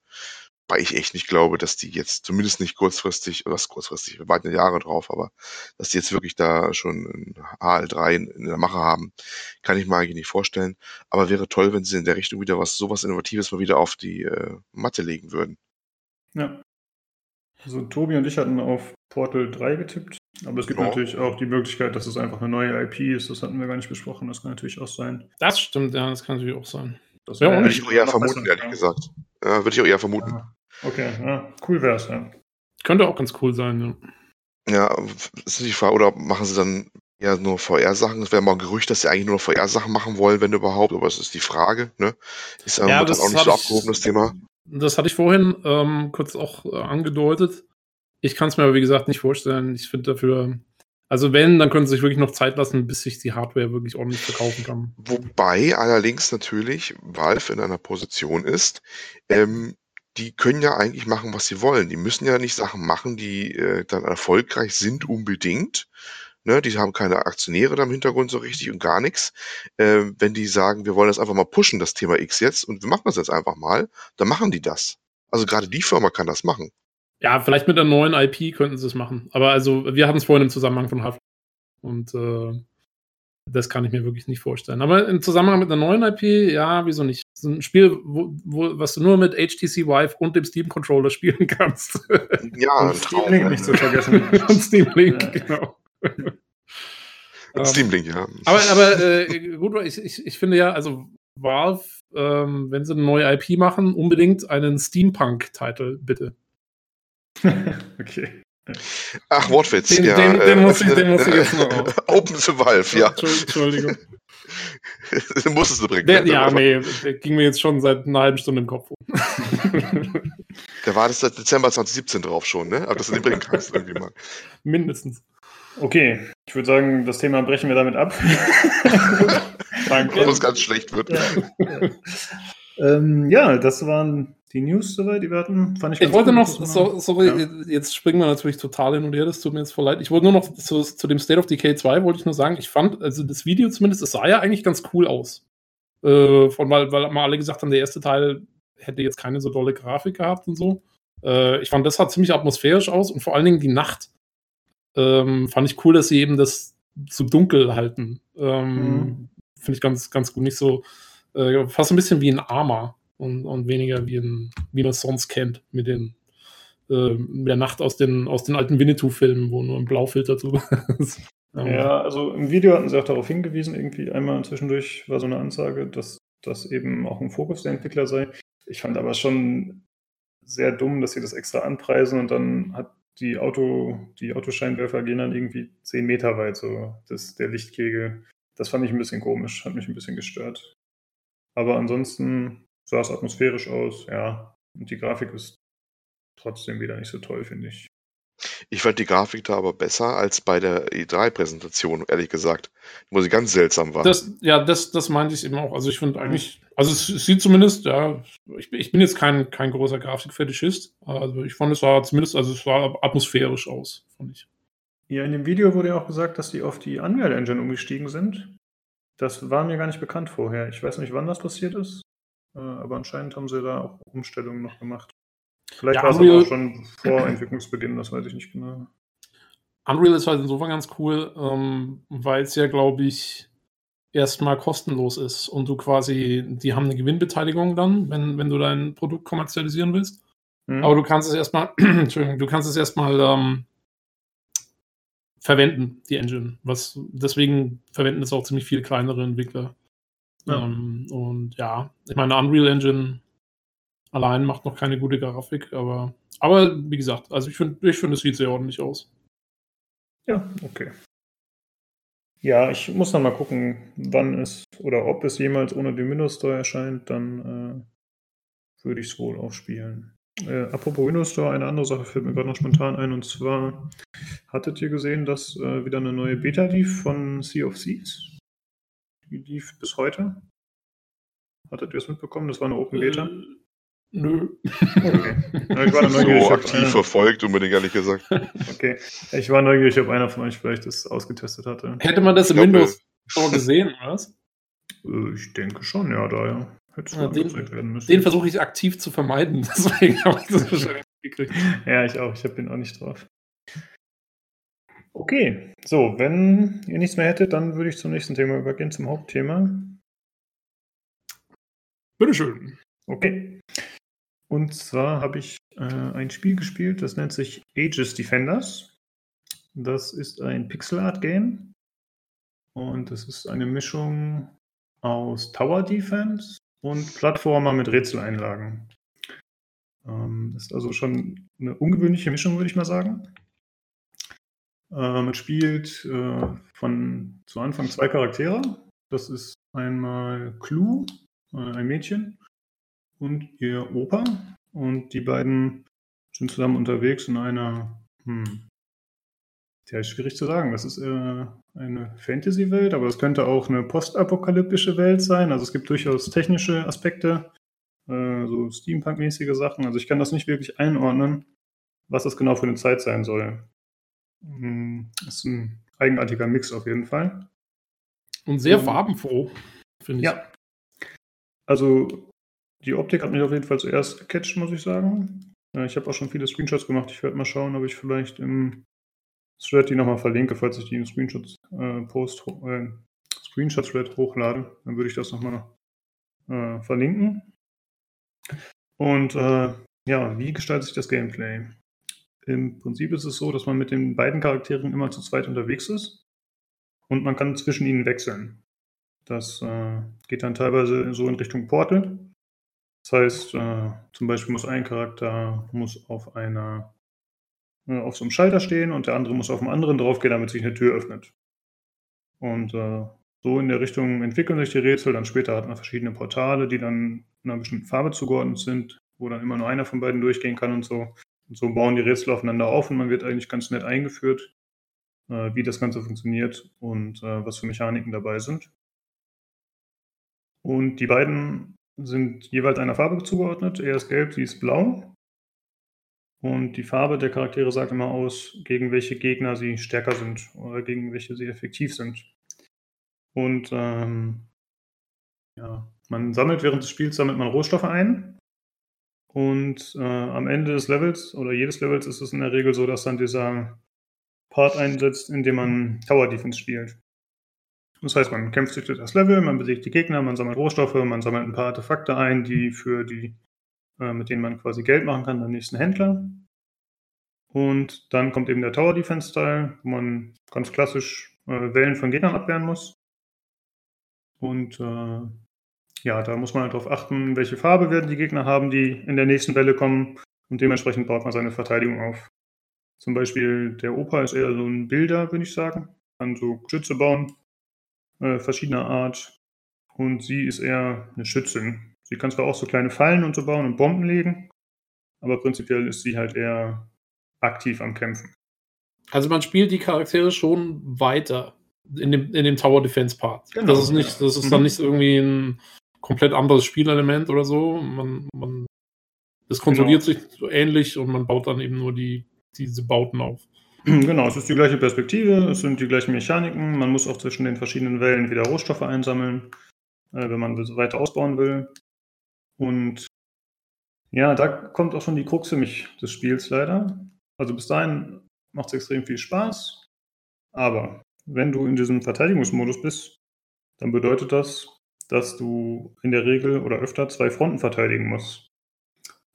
C: Weil ich echt nicht glaube, dass die jetzt, zumindest nicht kurzfristig, was kurzfristig, wir warten ja Jahre drauf, aber dass die jetzt wirklich da schon ein HL3 in, in der Mache haben, kann ich mir eigentlich nicht vorstellen. Aber wäre toll, wenn sie in der Richtung wieder was, sowas Innovatives mal wieder auf die äh, Matte legen würden.
A: Ja. Also Tobi und ich hatten auf Portal 3 getippt, aber es gibt genau. natürlich auch die Möglichkeit, dass es einfach eine neue IP ist. Das hatten wir gar nicht besprochen. Das kann natürlich auch sein.
B: Das stimmt, ja, das kann natürlich auch sein.
C: Das wäre ja, auch nicht. Würde ich eher vermuten, ehrlich gesagt. Ja, würde ich auch eher vermuten.
A: Ja. Okay, ja, cool wäre es, ja.
B: Könnte auch ganz cool sein,
C: ja. Ja, ist die Frage, oder machen sie dann ja nur VR-Sachen? Es wäre mal ein Gerücht, dass sie eigentlich nur VR-Sachen machen wollen, wenn überhaupt, aber es ist die Frage, ne? Ist ja, ja das auch nicht so abgehobenes Thema.
B: Das hatte ich vorhin ähm, kurz auch äh, angedeutet. Ich kann es mir aber, wie gesagt, nicht vorstellen. Ich finde dafür, also wenn, dann können sie sich wirklich noch Zeit lassen, bis sich die Hardware wirklich ordentlich verkaufen kann.
C: Wobei allerdings natürlich Valve in einer Position ist, ähm, die können ja eigentlich machen, was sie wollen. Die müssen ja nicht Sachen machen, die äh, dann erfolgreich sind unbedingt. Ne, die haben keine Aktionäre da im Hintergrund so richtig und gar nichts. Äh, wenn die sagen, wir wollen das einfach mal pushen, das Thema X jetzt, und wir machen das jetzt einfach mal, dann machen die das. Also gerade die Firma kann das machen.
B: Ja, vielleicht mit der neuen IP könnten sie es machen. Aber also, wir hatten es vorhin im Zusammenhang von Haft. Und äh, das kann ich mir wirklich nicht vorstellen. Aber im Zusammenhang mit einer neuen IP, ja, wieso nicht? So ein Spiel, wo, wo, was du nur mit HTC Vive und dem Steam Controller spielen kannst.
C: Ja, und
A: Steam Link nicht zu vergessen.
B: und Steam Link, ja. genau.
C: Und Steam Link, ja.
B: Aber, aber äh, gut, ich, ich, ich finde ja, also Valve, ähm, wenn sie eine neue IP machen, unbedingt einen Steampunk-Titel, bitte.
C: okay. Ach, Wortwitz,
B: den,
C: ja.
B: Den, den, äh, muss ich, den muss ich jetzt noch auf.
C: Open to Valve, ja.
B: Entschuldigung.
C: den musstest du bringen.
B: Der, ne? ja, nee, der ging mir jetzt schon seit einer halben Stunde im Kopf um.
C: da war das seit Dezember 2017 drauf schon, ne? Aber dass du den bringen kannst irgendwie mal.
B: Mindestens.
A: Okay, ich würde sagen, das Thema brechen wir damit ab.
C: Danke. Bevor es ganz schlecht wird.
A: Ja, ähm, ja, das waren die News soweit, die wir hatten.
B: Fand ich ich wollte noch, so, sorry, ja. jetzt springen wir natürlich total hin und her, das tut mir jetzt voll leid. Ich wollte nur noch zu, zu, dem State of Decay 2 wollte ich nur sagen, ich fand, also das Video zumindest, es sah ja eigentlich ganz cool aus. Äh, von, weil, weil mal alle gesagt haben, der erste Teil hätte jetzt keine so dolle Grafik gehabt und so. Äh, ich fand, das sah ziemlich atmosphärisch aus und vor allen Dingen die Nacht. Ähm, fand ich cool, dass sie eben das so dunkel halten. Ähm, mhm. Finde ich ganz, ganz gut. Nicht so, äh, fast ein bisschen wie ein Armor und, und weniger wie, ein, wie man es sonst kennt mit den äh, der Nacht aus den, aus den alten Winnetou-Filmen, wo nur ein Blaufilter drüber ist.
A: Ja, also im Video hatten sie auch darauf hingewiesen, irgendwie einmal zwischendurch war so eine Ansage, dass das eben auch ein Fokus der Entwickler sei. Ich fand aber schon sehr dumm, dass sie das extra anpreisen und dann hat die Auto, die Autoscheinwerfer gehen dann irgendwie 10 Meter weit, so das, der Lichtkegel. Das fand ich ein bisschen komisch, hat mich ein bisschen gestört. Aber ansonsten sah es atmosphärisch aus, ja. Und die Grafik ist trotzdem wieder nicht so toll, finde ich.
C: Ich fand die Grafik da aber besser als bei der E3-Präsentation, ehrlich gesagt. Wo sie ganz seltsam war.
B: Das, ja, das, das meinte ich eben auch. Also ich finde eigentlich, also es, es, sieht zumindest, ja, ich, ich bin jetzt kein, kein großer Grafikfetischist. Also ich fand es sah zumindest, also es sah atmosphärisch aus, fand ich.
A: Ja, in dem Video wurde ja auch gesagt, dass die auf die Unreal Engine umgestiegen sind. Das war mir gar nicht bekannt vorher. Ich weiß nicht, wann das passiert ist. Äh, aber anscheinend haben sie da auch Umstellungen noch gemacht. Vielleicht ja, war es aber auch schon vor Entwicklungsbeginn, das weiß ich nicht genau.
B: Unreal ist halt insofern ganz cool, ähm, weil es ja, glaube ich, erstmal kostenlos ist und du quasi, die haben eine Gewinnbeteiligung dann, wenn, wenn du dein Produkt kommerzialisieren willst. Mhm. Aber du kannst es erstmal, Entschuldigung, du kannst es erstmal ähm, verwenden, die Engine. Was deswegen verwenden es auch ziemlich viele kleinere Entwickler. Ja. Ähm, und ja, ich meine, Unreal Engine allein macht noch keine gute Grafik, aber, aber wie gesagt, also ich finde, ich find, es sieht sehr ordentlich aus.
A: Ja, okay. Ja, ich muss dann mal gucken, wann es oder ob es jemals ohne den Windows Store erscheint, dann äh, würde ich es wohl auch spielen. Äh, apropos Windows Store, eine andere Sache fällt mir gerade noch spontan ein und zwar hattet ihr gesehen, dass äh, wieder eine neue Beta lief von Sea of Thieves? Die lief bis heute. Hattet ihr es mitbekommen? Das war eine Open Beta. Äh,
B: Nö. Okay.
C: Ich war so aktiv einer... verfolgt, unbedingt ehrlich gesagt.
A: Okay. Ich war neugierig, ob einer von euch vielleicht das ausgetestet hatte.
B: Hätte man das im Windows Store gesehen, was?
A: Äh, ich denke schon, ja, da ja.
B: Ja, den, den versuche ich aktiv zu vermeiden, deswegen habe ich das wahrscheinlich
A: gekriegt. Ja, ich auch. Ich habe den auch nicht drauf. Okay, so, wenn ihr nichts mehr hättet, dann würde ich zum nächsten Thema übergehen, zum Hauptthema.
B: Bitteschön.
A: Okay. Und zwar habe ich äh, ein Spiel gespielt, das nennt sich Aegis Defenders. Das ist ein Pixel Art Game. Und das ist eine Mischung aus Tower Defense und Plattformer mit Rätseleinlagen. Ähm, ist also schon eine ungewöhnliche Mischung, würde ich mal sagen. Äh, man spielt äh, von zu Anfang zwei Charaktere. Das ist einmal Clue, äh, ein Mädchen, und ihr Opa. Und die beiden sind zusammen unterwegs in einer, hm, ja, schwierig zu sagen. Das ist äh, eine Fantasy-Welt, aber es könnte auch eine postapokalyptische Welt sein. Also es gibt durchaus technische Aspekte, äh, so Steampunk-mäßige Sachen. Also ich kann das nicht wirklich einordnen, was das genau für eine Zeit sein soll. Hm, ist ein eigenartiger Mix auf jeden Fall.
B: Und sehr um, farbenfroh,
A: finde ich. Ja. Also die Optik hat mich auf jeden Fall zuerst gecatcht, muss ich sagen. Ich habe auch schon viele Screenshots gemacht. Ich werde mal schauen, ob ich vielleicht im Thread die nochmal verlinke, falls ich die im Screenshots äh, äh, Thread hochlade. Dann würde ich das nochmal äh, verlinken. Und äh, ja, wie gestaltet sich das Gameplay? Im Prinzip ist es so, dass man mit den beiden Charakteren immer zu zweit unterwegs ist und man kann zwischen ihnen wechseln. Das äh, geht dann teilweise so in Richtung Portal. Das heißt, äh, zum Beispiel muss ein Charakter muss auf einer äh, auf so einem Schalter stehen und der andere muss auf dem anderen draufgehen, damit sich eine Tür öffnet. Und äh, so in der Richtung entwickeln sich die Rätsel. Dann später hat man verschiedene Portale, die dann einer bestimmten Farbe zugeordnet sind, wo dann immer nur einer von beiden durchgehen kann und so. Und so bauen die Rätsel aufeinander auf und man wird eigentlich ganz nett eingeführt, äh, wie das Ganze funktioniert und äh, was für Mechaniken dabei sind. Und die beiden sind jeweils einer Farbe zugeordnet. Er ist gelb, sie ist blau. Und die Farbe der Charaktere sagt immer aus, gegen welche Gegner sie stärker sind oder gegen welche sie effektiv sind. Und ähm, ja, man sammelt während des Spiels sammelt man Rohstoffe ein. Und äh, am Ende des Levels oder jedes Levels ist es in der Regel so, dass dann dieser Part einsetzt, in dem man Tower Defense spielt. Das heißt, man kämpft sich durch das Level, man besiegt die Gegner, man sammelt Rohstoffe, man sammelt ein paar Artefakte ein, die für die, äh, mit denen man quasi Geld machen kann beim nächsten Händler. Und dann kommt eben der Tower Defense Style, wo man ganz klassisch äh, Wellen von Gegnern abwehren muss. Und äh, ja, da muss man halt darauf achten, welche Farbe werden die Gegner haben, die in der nächsten Welle kommen. Und dementsprechend baut man seine Verteidigung auf. Zum Beispiel der Opa ist eher so ein Bilder, würde ich sagen. Kann so Geschütze bauen, äh, verschiedener Art. Und sie ist eher eine Schützin. Sie kann zwar auch so kleine Fallen und so bauen und Bomben legen, aber prinzipiell ist sie halt eher aktiv am Kämpfen.
B: Also man spielt die Charaktere schon weiter in dem, in dem Tower Defense Part. Genau, das ist nicht, das ist mhm. dann nicht irgendwie ein komplett anderes Spielelement oder so. Man, man, das kontrolliert genau. sich so ähnlich und man baut dann eben nur die, diese Bauten auf.
A: Genau, es ist die gleiche Perspektive, es sind die gleichen Mechaniken. Man muss auch zwischen den verschiedenen Wellen wieder Rohstoffe einsammeln, äh, wenn man weiter ausbauen will. Und ja, da kommt auch schon die Krux für mich des Spiels leider. Also bis dahin macht es extrem viel Spaß, aber wenn du in diesem Verteidigungsmodus bist, dann bedeutet das, dass du in der Regel oder öfter zwei Fronten verteidigen musst.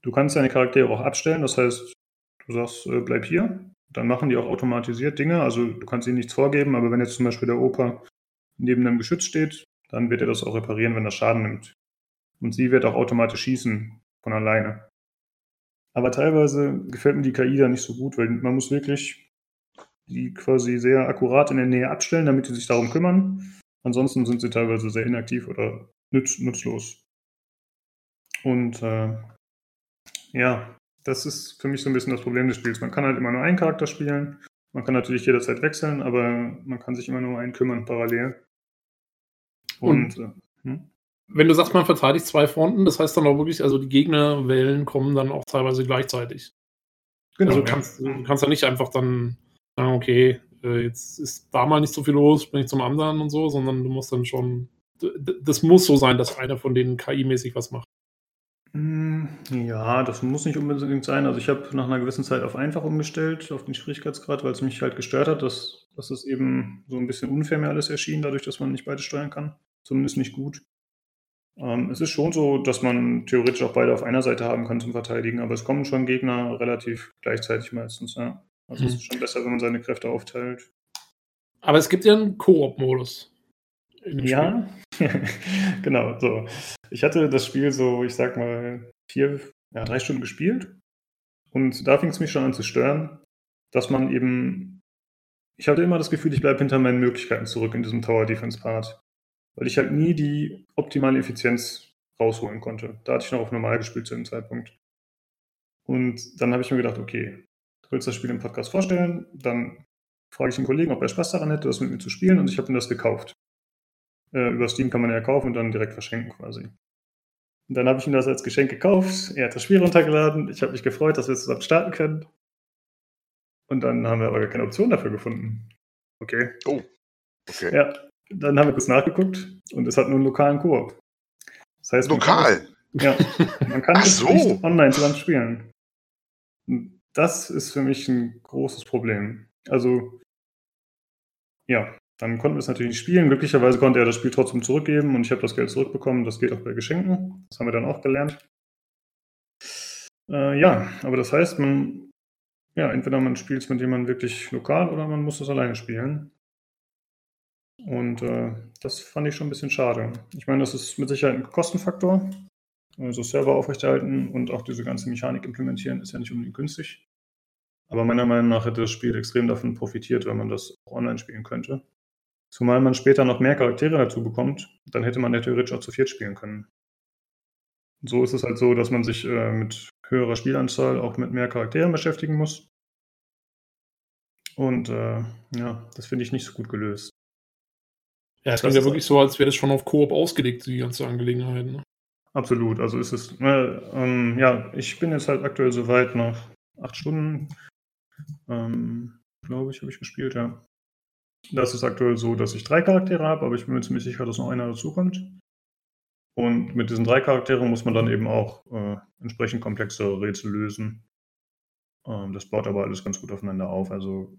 A: Du kannst deine Charaktere auch abstellen, das heißt, du sagst, äh, bleib hier, dann machen die auch automatisiert Dinge. Also du kannst ihnen nichts vorgeben, aber wenn jetzt zum Beispiel der Opa neben einem Geschütz steht, dann wird er das auch reparieren, wenn er Schaden nimmt. Und sie wird auch automatisch schießen, von alleine. Aber teilweise gefällt mir die KI da nicht so gut, weil man muss wirklich die quasi sehr akkurat in der Nähe abstellen, damit sie sich darum kümmern. Ansonsten sind sie teilweise sehr inaktiv oder nütz, nutzlos. Und äh, ja, das ist für mich so ein bisschen das Problem des Spiels. Man kann halt immer nur einen Charakter spielen. Man kann natürlich jederzeit wechseln, aber man kann sich immer nur einen kümmern parallel.
B: Und, Und äh, hm? wenn du sagst, man verteidigt zwei Fronten, das heißt dann auch wirklich, also die Gegnerwellen kommen dann auch teilweise gleichzeitig. Genau. Also du kannst, ja. du kannst ja nicht einfach dann sagen, okay, äh, jetzt ist da mal nicht so viel los, ich zum anderen und so, sondern du musst dann schon, das muss so sein, dass einer von denen KI-mäßig was macht.
A: Hm, ja, das muss nicht unbedingt sein. Also ich habe nach einer gewissen Zeit auf einfach umgestellt, auf den Schwierigkeitsgrad, weil es mich halt gestört hat, dass, dass es eben so ein bisschen unfair mir alles erschien, dadurch, dass man nicht beide steuern kann. Zumindest nicht gut. Ähm, es ist schon so, dass man theoretisch auch beide auf einer Seite haben kann zum Verteidigen, aber es kommen schon Gegner relativ gleichzeitig meistens, ja. Also hm. es ist schon besser, wenn man seine Kräfte aufteilt.
B: Aber es gibt ja einen Koop-Modus.
A: Ja, genau, so. Ich hatte das Spiel so, ich sag mal, vier, ja, drei Stunden gespielt. Und da fing es mich schon an zu stören, dass man eben. Ich hatte immer das Gefühl, ich bleibe hinter meinen Möglichkeiten zurück in diesem Tower Defense Part weil ich halt nie die optimale Effizienz rausholen konnte. Da hatte ich noch auf normal gespielt zu dem Zeitpunkt. Und dann habe ich mir gedacht, okay, du willst das Spiel im Podcast vorstellen, dann frage ich einen Kollegen, ob er Spaß daran hätte, das mit mir zu spielen und ich habe ihm das gekauft. Äh, über Steam kann man ja kaufen und dann direkt verschenken quasi. Und dann habe ich ihm das als Geschenk gekauft, er hat das Spiel runtergeladen, ich habe mich gefreut, dass wir zusammen starten können. Und dann haben wir aber gar keine Option dafür gefunden. Okay.
C: Oh. Okay.
A: Ja, dann haben wir kurz nachgeguckt und es hat nur einen lokalen Koop.
C: Das heißt, Lokal?
A: Man kann, ja, man kann
C: so.
A: nicht online zusammen spielen. Das ist für mich ein großes Problem. Also, ja, dann konnten wir es natürlich nicht spielen. Glücklicherweise konnte er das Spiel trotzdem zurückgeben und ich habe das Geld zurückbekommen. Das geht auch bei Geschenken. Das haben wir dann auch gelernt. Äh, ja, aber das heißt, man, ja, entweder man spielt es mit jemandem wirklich lokal oder man muss es alleine spielen. Und äh, das fand ich schon ein bisschen schade. Ich meine, das ist mit Sicherheit ein Kostenfaktor. Also Server aufrechterhalten und auch diese ganze Mechanik implementieren ist ja nicht unbedingt günstig. Aber meiner Meinung nach hätte das Spiel extrem davon profitiert, wenn man das auch online spielen könnte. Zumal man später noch mehr Charaktere dazu bekommt, dann hätte man ja theoretisch auch zu viert spielen können. So ist es halt so, dass man sich äh, mit höherer Spielanzahl auch mit mehr Charakteren beschäftigen muss. Und äh, ja, das finde ich nicht so gut gelöst.
B: Ja, es klingt ja wirklich so, als wäre das schon auf Koop ausgelegt, die ganze Angelegenheit. Ne?
A: Absolut, also ist es, äh, ähm, ja, ich bin jetzt halt aktuell so weit nach acht Stunden, ähm, glaube ich, habe ich gespielt, ja. Das ist aktuell so, dass ich drei Charaktere habe, aber ich bin mir ziemlich sicher, dass noch einer dazukommt. Und mit diesen drei Charakteren muss man dann eben auch äh, entsprechend komplexe Rätsel lösen. Ähm, das baut aber alles ganz gut aufeinander auf. Also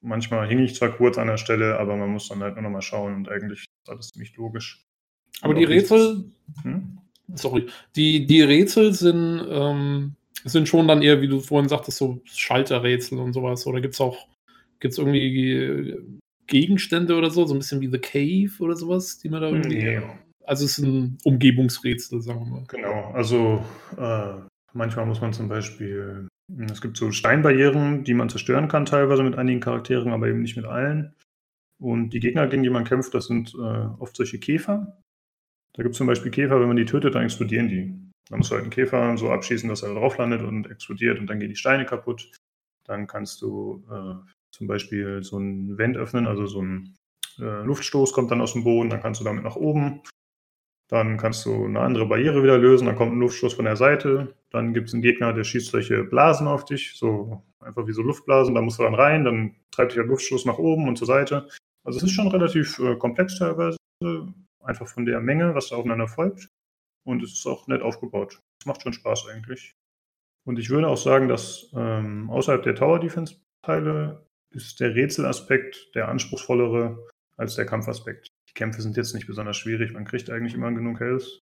A: manchmal hing ich zwar kurz an der Stelle, aber man muss dann halt nur noch mal schauen und eigentlich ist alles ziemlich logisch.
B: Aber die Rätsel, hm? Sorry, die, die Rätsel sind, ähm, sind schon dann eher, wie du vorhin sagtest, so Schalterrätsel und sowas. Oder gibt es auch, gibt es irgendwie Gegenstände oder so, so ein bisschen wie The Cave oder sowas, die man da irgendwie. Nee. Also es ist ein Umgebungsrätsel, sagen wir mal.
A: Genau, also äh, manchmal muss man zum Beispiel es gibt so Steinbarrieren, die man zerstören kann, teilweise mit einigen Charakteren, aber eben nicht mit allen. Und die Gegner, gegen die man kämpft, das sind äh, oft solche Käfer. Da gibt es zum Beispiel Käfer, wenn man die tötet, dann explodieren die. Dann musst du halt einen Käfer so abschießen, dass er drauf landet und explodiert und dann gehen die Steine kaputt. Dann kannst du äh, zum Beispiel so ein Vent öffnen, also so ein äh, Luftstoß kommt dann aus dem Boden, dann kannst du damit nach oben dann kannst du eine andere Barriere wieder lösen, dann kommt ein Luftstoß von der Seite. Dann gibt es einen Gegner, der schießt solche Blasen auf dich, so einfach wie so Luftblasen. Da musst du dann rein, dann treibt dich der Luftstoß nach oben und zur Seite. Also es ist schon relativ äh, komplex teilweise, einfach von der Menge, was da aufeinander folgt. Und es ist auch nett aufgebaut. Es macht schon Spaß eigentlich. Und ich würde auch sagen, dass ähm, außerhalb der Tower Defense Teile ist der Rätselaspekt der anspruchsvollere als der Kampfaspekt. Die Kämpfe sind jetzt nicht besonders schwierig, man kriegt eigentlich immer genug Health.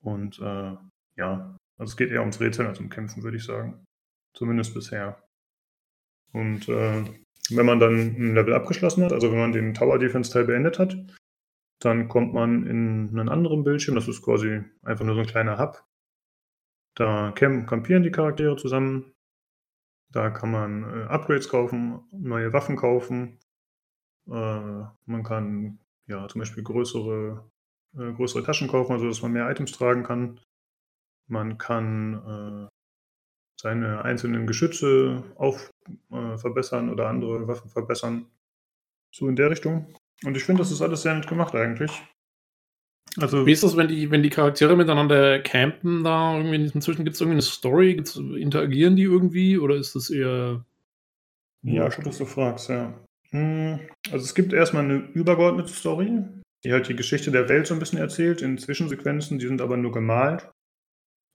A: Und äh, ja, also es geht eher ums Rätseln als um Kämpfen, würde ich sagen. Zumindest bisher. Und äh, wenn man dann ein Level abgeschlossen hat, also wenn man den Tower Defense Teil beendet hat, dann kommt man in einen anderen Bildschirm. Das ist quasi einfach nur so ein kleiner Hub. Da campieren die Charaktere zusammen. Da kann man äh, Upgrades kaufen, neue Waffen kaufen. Äh, man kann ja zum Beispiel größere, äh, größere Taschen kaufen, also dass man mehr Items tragen kann. Man kann seine einzelnen Geschütze auf verbessern oder andere Waffen verbessern. So in der Richtung. Und ich finde, das ist alles sehr nett gemacht eigentlich.
B: Also, Wie ist das, wenn die, wenn die Charaktere miteinander campen da irgendwie in diesem Zwischen? Gibt es irgendwie eine Story? Gibt's, interagieren die irgendwie oder ist das eher.
A: Ja, gut, dass du fragst, ja. Hm, also es gibt erstmal eine übergeordnete Story, die halt die Geschichte der Welt so ein bisschen erzählt in Zwischensequenzen, die sind aber nur gemalt.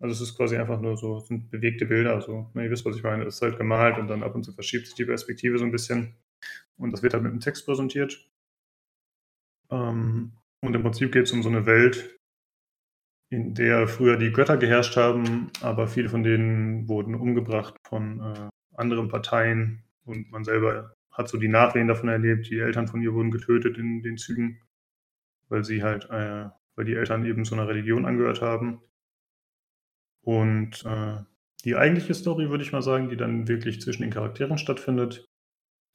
A: Also es ist quasi einfach nur so, sind bewegte Bilder. Also, ihr wisst, was ich meine. Es ist halt gemalt und dann ab und zu verschiebt sich die Perspektive so ein bisschen. Und das wird halt mit dem Text präsentiert. Ähm, und im Prinzip geht es um so eine Welt, in der früher die Götter geherrscht haben, aber viele von denen wurden umgebracht von äh, anderen Parteien und man selber hat so die Nachwehen davon erlebt. Die Eltern von ihr wurden getötet in den Zügen, weil sie halt, äh, weil die Eltern eben so einer Religion angehört haben. Und äh, die eigentliche Story, würde ich mal sagen, die dann wirklich zwischen den Charakteren stattfindet,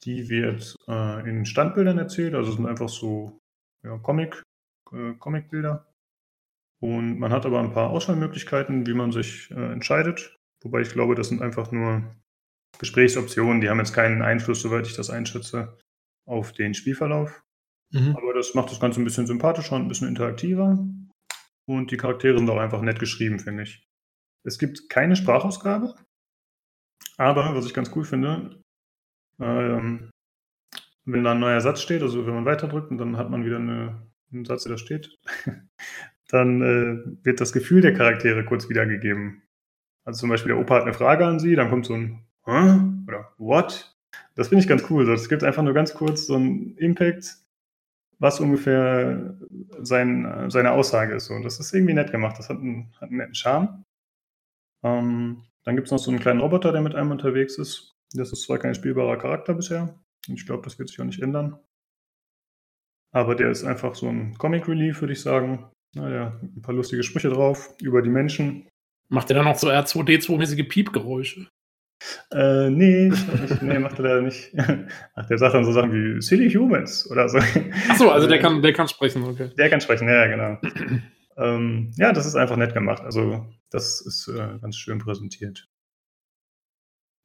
A: die wird äh, in Standbildern erzählt. Also sind einfach so ja, Comic, äh, Comicbilder. Und man hat aber ein paar Auswahlmöglichkeiten, wie man sich äh, entscheidet. Wobei ich glaube, das sind einfach nur Gesprächsoptionen, die haben jetzt keinen Einfluss, soweit ich das einschätze, auf den Spielverlauf. Mhm. Aber das macht das Ganze ein bisschen sympathischer und ein bisschen interaktiver. Und die Charaktere sind auch einfach nett geschrieben, finde ich. Es gibt keine Sprachausgabe, aber was ich ganz cool finde, ähm, wenn da ein neuer Satz steht, also wenn man weiterdrückt und dann hat man wieder eine, einen Satz, der da steht, dann äh, wird das Gefühl der Charaktere kurz wiedergegeben. Also zum Beispiel der Opa hat eine Frage an sie, dann kommt so ein Hä? oder What? Das finde ich ganz cool. Es gibt einfach nur ganz kurz so einen Impact, was ungefähr sein, seine Aussage ist. Und das ist irgendwie nett gemacht. Das hat einen, hat einen netten Charme. Ähm, dann gibt es noch so einen kleinen Roboter, der mit einem unterwegs ist. Das ist zwar kein spielbarer Charakter bisher. Ich glaube, das wird sich auch nicht ändern. Aber der ist einfach so ein Comic Relief, würde ich sagen. Naja, ein paar lustige Sprüche drauf über die Menschen.
B: Macht er dann auch so R2D2-mäßige Piepgeräusche?
A: Äh, nee, nee, macht er leider nicht. Ach, der sagt dann so Sachen wie Silly Humans oder so.
B: Achso, also der kann, der kann sprechen, okay.
A: Der kann sprechen, ja, genau. ähm, ja, das ist einfach nett gemacht. Also, das ist äh, ganz schön präsentiert.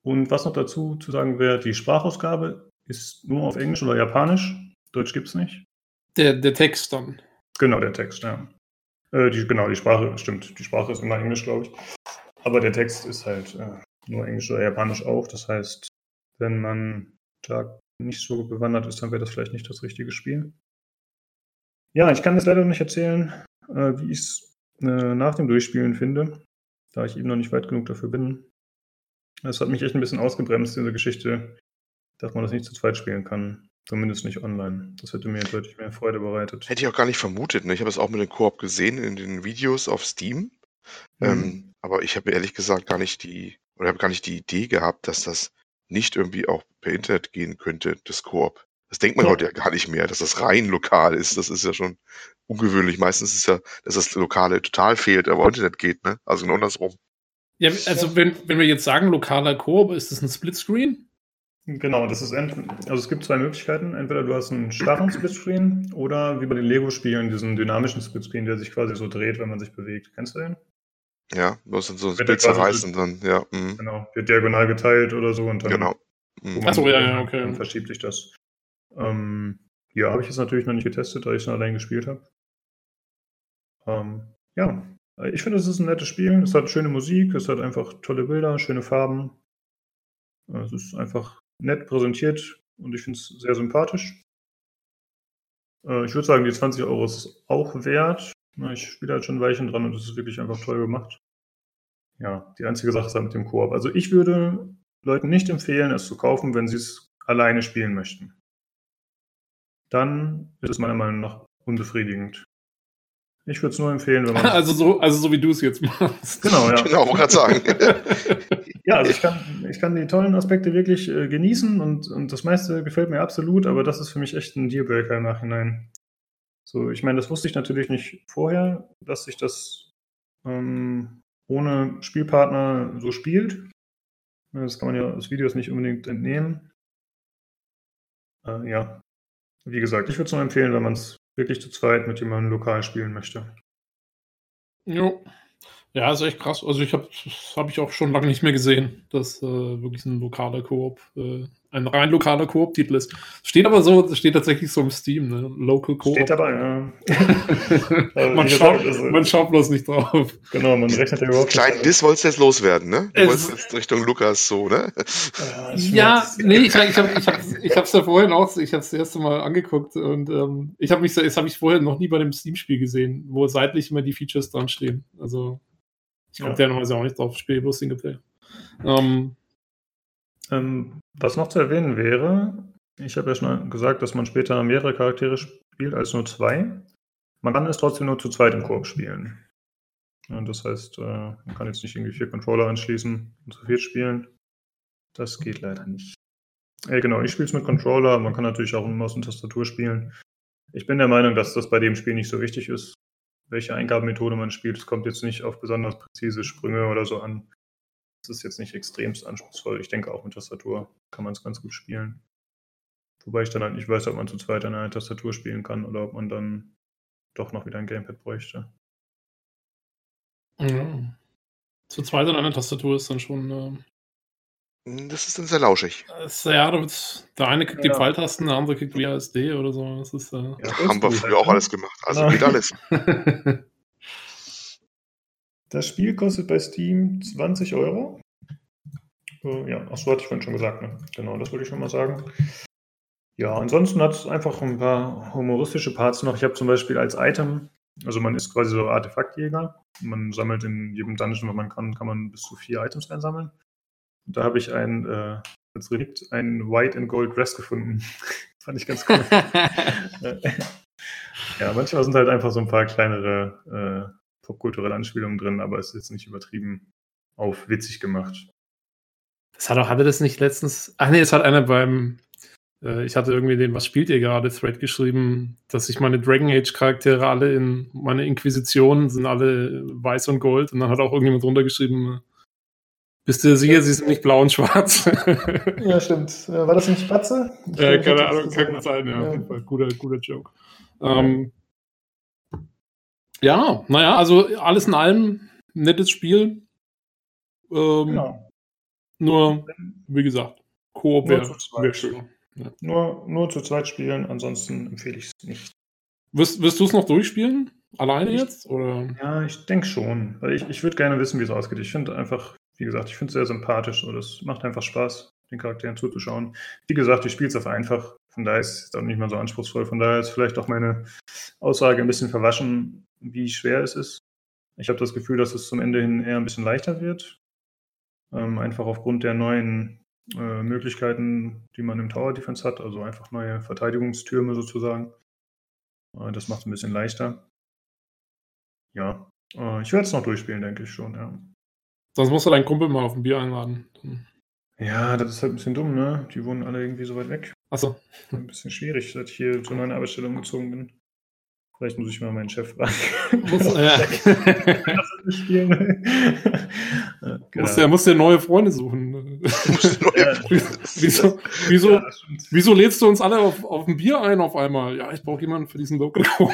A: Und was noch dazu zu sagen wäre, die Sprachausgabe ist nur auf Englisch oder Japanisch. Deutsch gibt es nicht.
B: Der, der Text dann.
A: Genau, der Text, ja. Äh, die, genau, die Sprache, stimmt. Die Sprache ist immer Englisch, glaube ich. Aber der Text ist halt äh, nur Englisch oder Japanisch auch. Das heißt, wenn man da nicht so bewandert ist, dann wäre das vielleicht nicht das richtige Spiel. Ja, ich kann jetzt leider nicht erzählen, äh, wie ich es äh, nach dem Durchspielen finde, da ich eben noch nicht weit genug dafür bin. Es hat mich echt ein bisschen ausgebremst, diese Geschichte, dass man das nicht zu zweit spielen kann. Zumindest nicht online. Das hätte mir deutlich mehr Freude bereitet.
C: Hätte ich auch gar nicht vermutet. Ne? Ich habe es auch mit dem Koop gesehen in den Videos auf Steam. Mhm. Ähm, aber ich habe ehrlich gesagt gar nicht die, oder habe gar nicht die Idee gehabt, dass das nicht irgendwie auch per Internet gehen könnte, das Koop. Das denkt man ja. heute ja gar nicht mehr, dass das rein lokal ist. Das ist ja schon ungewöhnlich. Meistens ist ja, dass das Lokale total fehlt, aber Internet geht, ne? Also genau andersrum.
B: Ja, also wenn, wenn wir jetzt sagen lokaler Koop, ist das ein Splitscreen?
A: Genau, das ist also es gibt zwei Möglichkeiten. Entweder du hast einen starren Splitscreen oder wie bei den Lego-Spielen diesen dynamischen Splitscreen, der sich quasi so dreht, wenn man sich bewegt. Kennst du den?
C: Ja, muss dann so ein Bild zerreißen dann, ja.
A: Mh. Genau, wird diagonal geteilt oder so und dann,
C: genau.
A: Mhm. Achso, ja, ja, okay. Dann verschiebt sich das. Ähm, ja, habe ich jetzt natürlich noch nicht getestet, da ich es nur allein gespielt habe. Ähm, ja, ich finde, es ist ein nettes Spiel. Es hat schöne Musik, es hat einfach tolle Bilder, schöne Farben. Es ist einfach nett präsentiert und ich finde es sehr sympathisch. Äh, ich würde sagen, die 20 Euro ist auch wert. Ich spiele halt schon ein Weilchen dran und es ist wirklich einfach toll gemacht. Ja, die einzige Sache ist halt mit dem Koop. Also ich würde Leuten nicht empfehlen, es zu kaufen, wenn sie es alleine spielen möchten. Dann ist es meiner Meinung nach unbefriedigend. Ich würde es nur empfehlen, wenn man.
B: Also so, also so wie du es jetzt machst.
A: Genau, ja.
C: Genau, wollte gerade sagen.
A: ja, also ich kann, ich kann die tollen Aspekte wirklich äh, genießen und, und das meiste gefällt mir absolut, aber das ist für mich echt ein Dealbreaker im Nachhinein. So, ich meine, das wusste ich natürlich nicht vorher, dass sich das, ähm, ohne Spielpartner so spielt. Das kann man ja aus Videos nicht unbedingt entnehmen. Äh, ja, wie gesagt, ich würde es nur empfehlen, wenn man es wirklich zu zweit mit jemandem lokal spielen möchte.
B: Jo. Ja, ist echt krass. Also ich habe habe ich auch schon lange nicht mehr gesehen, dass äh, wirklich ein lokaler Koop, äh, ein rein lokaler Koop-Titel ist. Steht aber so, steht tatsächlich so im Steam, ne? Local Koop.
A: Steht dabei, ja.
B: man, schaut, also, man schaut bloß nicht drauf.
C: Genau, man rechnet ja überhaupt Kleinen Diss wolltest du jetzt loswerden, ne? Du wolltest jetzt Richtung Lukas so, ne?
B: Ja, nee, ich, ich habe ich hab, ich hab's ja vorhin auch, ich habe das erste Mal angeguckt und ähm, ich habe mich, das habe ich vorher noch nie bei dem Steam-Spiel gesehen, wo seitlich immer die Features dran stehen. Also ich komme ja. normalerweise auch nicht drauf, spiele bloß Singleplayer.
A: Ähm, ähm, was noch zu erwähnen wäre, ich habe ja schon gesagt, dass man später mehrere Charaktere spielt als nur zwei. Man kann es trotzdem nur zu zweit im Koop spielen. Und das heißt, äh, man kann jetzt nicht irgendwie vier Controller anschließen und zu viert spielen. Das geht leider nicht. Ja, genau, ich spiele es mit Controller. Man kann natürlich auch mit Maus und Tastatur spielen. Ich bin der Meinung, dass das bei dem Spiel nicht so wichtig ist welche Eingabemethode man spielt. Es kommt jetzt nicht auf besonders präzise Sprünge oder so an. Es ist jetzt nicht extremst anspruchsvoll. Ich denke auch mit Tastatur kann man es ganz gut spielen. Wobei ich dann halt nicht weiß, ob man zu zweit an einer Tastatur spielen kann oder ob man dann doch noch wieder ein Gamepad bräuchte.
B: Ja. Zu zweit an einer Tastatur ist dann schon äh,
C: das ist dann sehr lauschig.
B: Ja, der eine kriegt ja. die Pfeiltasten, der andere kriegt WASD oder so. Das ist, äh,
C: ja, haben wir früher auch alles gemacht. Also geht alles.
A: Das Spiel kostet bei Steam 20 Euro. Uh, ja, achso, hatte ich vorhin schon gesagt. Ne? Genau, das wollte ich schon mal sagen. Ja, ansonsten hat es einfach ein paar humoristische Parts noch. Ich habe zum Beispiel als Item, also man ist quasi so Artefaktjäger. Man sammelt in jedem Dungeon, wo man kann, kann man bis zu vier Items einsammeln. Und da habe ich ein, äh, als Relikt ein White and Gold Dress gefunden. Fand ich ganz cool. ja, manchmal sind halt einfach so ein paar kleinere äh, popkulturelle Anspielungen drin, aber es ist jetzt nicht übertrieben auf witzig gemacht.
B: Das hat auch, hatte das nicht letztens. Ach nee, es hat einer beim. Äh, ich hatte irgendwie den, was spielt ihr gerade, Thread geschrieben, dass ich meine Dragon Age Charaktere alle in meine Inquisition sind alle weiß und gold und dann hat auch irgendjemand drunter geschrieben, bist du sicher, sie sind nicht blau und schwarz?
A: ja, stimmt. Äh, war das nicht Spatze?
B: Ja, keine Ahnung, kann gut sein, ja. ja. Guter, guter Joke. Ähm, ja, naja, also alles in allem nettes Spiel. Ähm, genau. Nur, wie gesagt, Koop wäre wär schön.
A: Ja. Nur, nur zu zweit spielen, ansonsten empfehle ich es nicht.
B: Wirst, wirst du es noch durchspielen? Alleine ich, jetzt? Oder?
A: Ja, ich denke schon. Weil ich, ich würde gerne wissen, wie es ausgeht. Ich finde einfach wie gesagt, ich finde es sehr sympathisch und es macht einfach Spaß, den Charakteren zuzuschauen. Wie gesagt, ich spiele es auf einfach, von daher ist es auch nicht mehr so anspruchsvoll. Von daher ist vielleicht auch meine Aussage ein bisschen verwaschen, wie schwer es ist. Ich habe das Gefühl, dass es zum Ende hin eher ein bisschen leichter wird. Ähm, einfach aufgrund der neuen äh, Möglichkeiten, die man im Tower Defense hat, also einfach neue Verteidigungstürme sozusagen. Äh, das macht es ein bisschen leichter. Ja, äh, ich werde es noch durchspielen, denke ich schon, ja.
B: Sonst musst du deinen Kumpel mal auf ein Bier einladen.
A: Ja, das ist halt ein bisschen dumm, ne? Die wohnen alle irgendwie so weit weg.
B: Achso.
A: Ein bisschen schwierig, seit ich hier zur neuen Arbeitsstelle umgezogen bin. Vielleicht muss ich mal meinen Chef fragen. Muss, ja.
B: ja, genau. muss, der, muss der neue Freunde suchen. wieso, wieso, ja, wieso lädst du uns alle auf, auf ein Bier ein auf einmal? Ja, ich brauche jemanden für diesen Local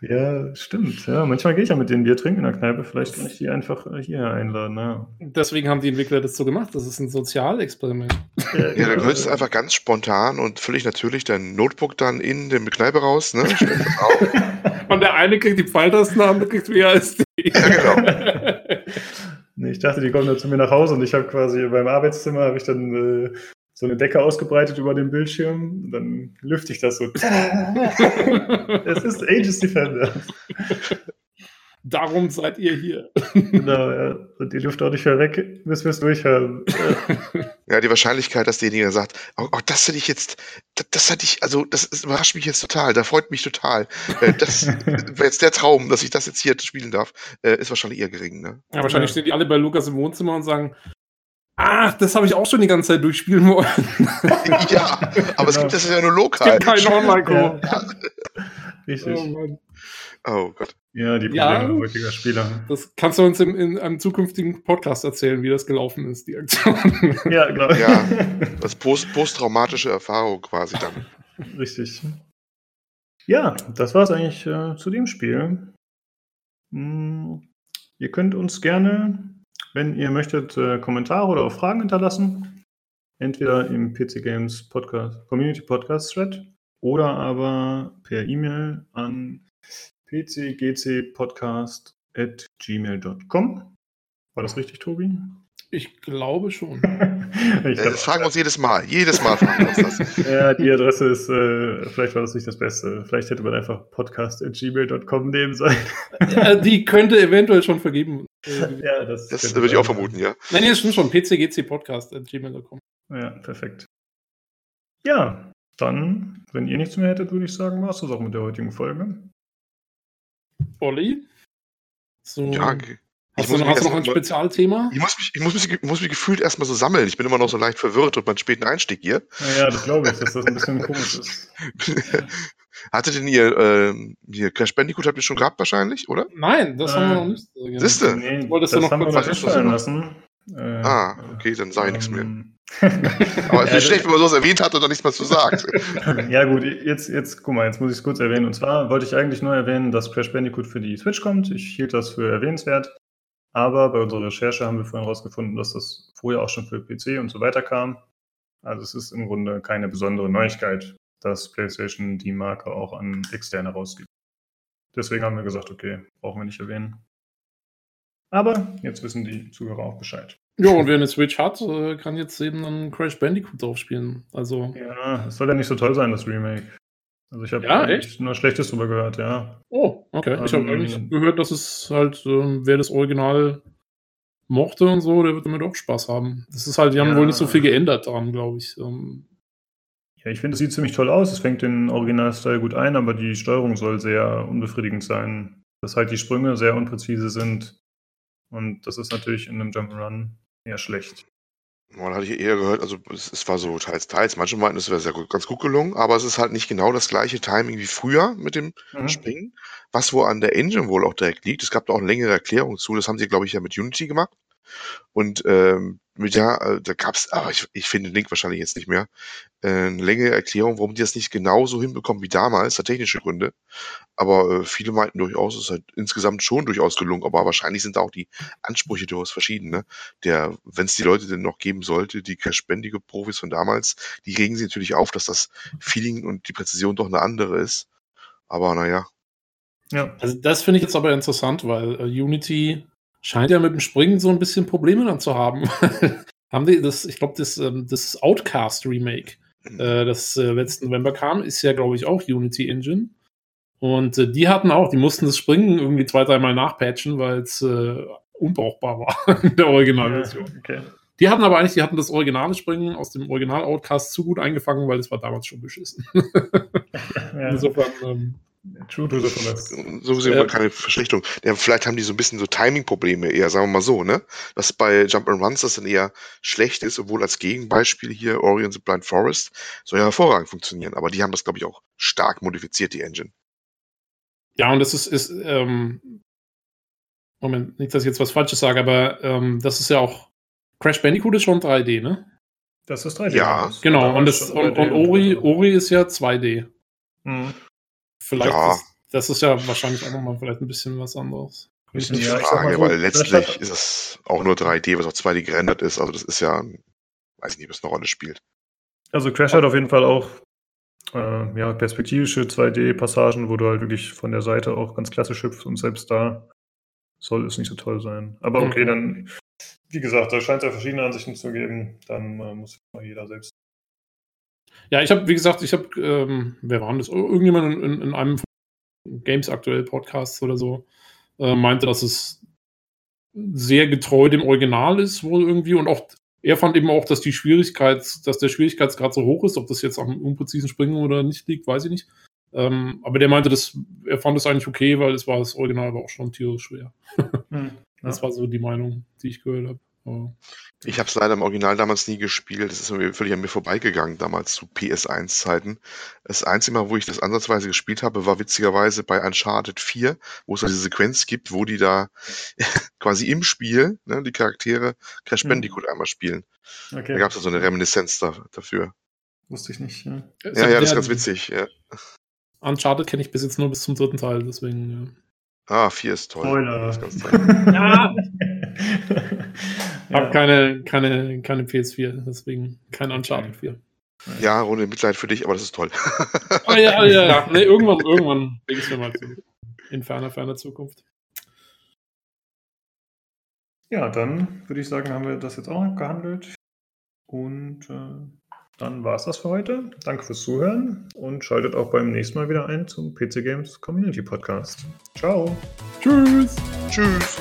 A: Ja, stimmt. Ja, manchmal gehe ich ja mit denen Bier trinken in der Kneipe. Vielleicht kann ich die einfach hier einladen. Ja.
B: Deswegen haben die Entwickler das so gemacht. Das ist ein Sozialexperiment.
C: Ja, ja dann könntest du einfach ganz spontan und völlig natürlich dein Notebook dann in der Kneipe raus. Ne?
B: und der eine kriegt die Pfeiltasten, der andere kriegt WASD. Ja, genau.
A: Nee, ich dachte, die kommen dann zu mir nach Hause und ich habe quasi beim Arbeitszimmer habe ich dann äh, so eine Decke ausgebreitet über dem Bildschirm. Dann lüfte ich das so. es ist Aegis Defender.
B: Darum seid ihr hier.
A: genau, ja. Und die Luft auch nicht mehr weg, bis wir es durchhaben.
C: Ja. die Wahrscheinlichkeit, dass derjenige sagt, oh, oh, das hätte ich jetzt, das, das hatte ich, also das, das, überrascht mich jetzt total, da freut mich total. Äh, das wäre jetzt der Traum, dass ich das jetzt hier spielen darf, äh, ist wahrscheinlich eher gering. Ne?
B: Ja, wahrscheinlich ja. stehen die alle bei Lukas im Wohnzimmer und sagen, Ach, das habe ich auch schon die ganze Zeit durchspielen wollen.
C: ja, aber es gibt das ja nur lokal. Es
B: gibt keinen Online-Co. Ja.
A: Richtig.
C: Oh, oh, Gott.
B: Ja, die Probleme ja, heutiger Spieler. Das kannst du uns im, in einem zukünftigen Podcast erzählen, wie das gelaufen ist, die Aktion.
C: Ja, genau. Ja, das post posttraumatische Erfahrung quasi dann.
A: Richtig. Ja, das war es eigentlich äh, zu dem Spiel. Hm, ihr könnt uns gerne, wenn ihr möchtet, äh, Kommentare oder auch Fragen hinterlassen. Entweder im PC Games Podcast, Community Podcast Thread oder aber per E-Mail an pcgcpodcast.gmail.com. War das richtig, Tobi?
B: Ich glaube schon.
C: ich glaub, das fragen wir uns jedes Mal. Jedes Mal fragen wir uns
A: das. ja, die Adresse ist, äh, vielleicht war das nicht das Beste. Vielleicht hätte man einfach podcast.gmail.com nehmen sollen.
B: ja, die könnte eventuell schon vergeben.
C: ja, das, das würde ich auch vermuten, ja.
B: Nein, nee, stimmt schon. pcgcpodcast.gmail.com.
A: Ja, perfekt. Ja, dann, wenn ihr nichts mehr hättet, würde ich sagen, war es das auch mit der heutigen Folge.
B: Olli?
C: So, ja,
B: Hast, du, hast du noch ein Spezialthema?
C: Ich muss mich, ich muss mich, muss mich gefühlt erstmal so sammeln. Ich bin immer noch so leicht verwirrt und meinen späten Einstieg hier.
A: Ja, das glaube ich, dass das ein bisschen komisch ist.
C: Hattet denn ihr, äh, hier Crash Bandicoot habt ihr schon gehabt wahrscheinlich, oder?
B: Nein, das äh, haben wir noch nicht.
C: Siehste?
A: Nee, Wolltest das du noch haben kurz wir lassen.
C: Äh, ah, okay, dann sage ich nichts mehr. Aber es ist schlecht, wenn man sowas erwähnt hat und dann nichts mehr zu sagt.
A: ja, gut, jetzt, jetzt, guck mal, jetzt muss ich es kurz erwähnen. Und zwar wollte ich eigentlich nur erwähnen, dass Crash Bandicoot für die Switch kommt. Ich hielt das für erwähnenswert. Aber bei unserer Recherche haben wir vorhin herausgefunden, dass das vorher auch schon für PC und so weiter kam. Also es ist im Grunde keine besondere Neuigkeit, dass PlayStation die Marke auch an externe rausgibt. Deswegen haben wir gesagt, okay, brauchen wir nicht erwähnen. Aber jetzt wissen die Zuhörer auch Bescheid.
B: Ja, und wer eine Switch hat, äh, kann jetzt eben dann Crash Bandicoot drauf spielen. Also.
A: Ja, es soll ja nicht so toll sein, das Remake. Also ich habe
B: ja,
A: nur Schlechtes drüber gehört, ja.
B: Oh, okay. Um, ich habe ähm, eigentlich gehört, dass es halt, äh, wer das Original mochte und so, der wird damit auch Spaß haben. Das ist halt, die haben ja, wohl nicht so viel geändert daran, glaube ich. Ähm,
A: ja, ich finde, es sieht ziemlich toll aus. Es fängt den Original-Style gut ein, aber die Steuerung soll sehr unbefriedigend sein. Dass halt die Sprünge sehr unpräzise sind. Und das ist natürlich in einem Jump'n'Run eher schlecht.
C: Man hatte ich eher gehört, also es, es, war so teils, teils. Manche meinten, es wäre sehr gut, ganz gut gelungen, aber es ist halt nicht genau das gleiche Timing wie früher mit dem mhm. Springen, was wohl an der Engine wohl auch direkt liegt. Es gab da auch eine längere Erklärung zu. Das haben sie, glaube ich, ja mit Unity gemacht. Und ähm, mit ja, äh, da gab's, aber ich, ich finde den Link wahrscheinlich jetzt nicht mehr, äh, eine längere Erklärung, warum die das nicht genauso hinbekommen wie damals, da technische Gründe. Aber äh, viele meinten durchaus, es ist halt insgesamt schon durchaus gelungen, aber wahrscheinlich sind da auch die Ansprüche durchaus verschieden. Ne? Der, wenn es die Leute denn noch geben sollte, die crash-bändige Profis von damals, die regen sich natürlich auf, dass das Feeling und die Präzision doch eine andere ist. Aber naja.
B: Ja. Also das finde ich jetzt aber interessant, weil äh, Unity scheint ja mit dem Springen so ein bisschen Probleme dann zu haben. haben die das, ich glaube, das, ähm, das Outcast Remake, mhm. äh, das äh, letzten November kam, ist ja, glaube ich, auch Unity Engine. Und äh, die hatten auch, die mussten das Springen irgendwie zwei, dreimal nachpatchen, weil es äh, unbrauchbar war in der Originalversion. Ja, okay. Die hatten aber eigentlich, die hatten das originale Springen aus dem Original-Outcast zu gut eingefangen, weil es war damals schon beschissen. ja. Insofern, ähm,
C: True to the fullest. So sehen wir keine Verschlechterung. Ja, vielleicht haben die so ein bisschen so Timing-Probleme eher, sagen wir mal so, ne? Was bei Jump'n'Runs das dann eher schlecht ist, obwohl als Gegenbeispiel hier Ori and the Blind Forest soll ja hervorragend funktionieren. Aber die haben das, glaube ich, auch stark modifiziert, die Engine.
B: Ja, und das ist, ist ähm, Moment, nicht, dass ich jetzt was Falsches sage, aber ähm, das ist ja auch Crash Bandicoot ist schon 3D, ne?
A: Das ist 3D.
C: Ja.
B: Genau, und, das, und, und Ori, Ori ist ja 2D. Mhm. Vielleicht ja. ist, das ist ja wahrscheinlich auch nochmal vielleicht ein bisschen was anderes.
C: Ist die Frage, so, weil letztlich ist es auch nur 3D, was auf 2D gerendert ist. Also das ist ja, weiß ich nicht, was eine Rolle spielt.
A: Also Crash hat auf jeden Fall auch äh, ja, perspektivische 2D-Passagen, wo du halt wirklich von der Seite auch ganz klassisch hüpfst und selbst da soll es nicht so toll sein. Aber okay, mhm. dann, wie gesagt, da scheint es ja verschiedene Ansichten zu geben. Dann äh, muss jeder selbst
B: ja, ich habe, wie gesagt, ich habe, ähm, wer war denn das? Irgendjemand in, in, in einem Games aktuell Podcast oder so äh, meinte, dass es sehr getreu dem Original ist, wohl irgendwie. Und auch, er fand eben auch, dass die Schwierigkeit, dass der Schwierigkeitsgrad so hoch ist, ob das jetzt am unpräzisen Springen oder nicht liegt, weiß ich nicht. Ähm, aber der meinte, dass, er fand es eigentlich okay, weil es war das Original war auch schon tierisch schwer. Hm. Das war so die Meinung, die ich gehört habe.
C: Oh. Ich habe es leider im Original damals nie gespielt. Das ist mir völlig an mir vorbeigegangen, damals zu PS1-Zeiten. Das einzige Mal, wo ich das ansatzweise gespielt habe, war witzigerweise bei Uncharted 4, wo es diese Sequenz gibt, wo die da quasi im Spiel, ne, die Charaktere Crash mhm. Bandicoot mhm. einmal spielen. Okay. Da gab es ja so eine Reminiszenz da, dafür.
A: Wusste ich nicht, ja.
C: Ja, ja, das ist ganz witzig, ja.
B: Uncharted kenne ich bis jetzt nur bis zum dritten Teil, deswegen.
C: Ja. Ah, 4 ist toll.
A: Spoiler.
C: Ist
A: ganz toll. ja.
B: Ich habe keine, keine, keine PS4, deswegen kein Uncharted 4.
C: Ja, ohne Mitleid für dich, aber das ist toll.
B: oh, ja, ja, ja. Nee, irgendwann, irgendwann denke ich mir mal zu. In ferner, ferner Zukunft.
A: Ja, dann würde ich sagen, haben wir das jetzt auch abgehandelt. Und äh, dann war es das für heute. Danke fürs Zuhören und schaltet auch beim nächsten Mal wieder ein zum PC Games Community Podcast. Ciao.
B: Tschüss.
C: Tschüss.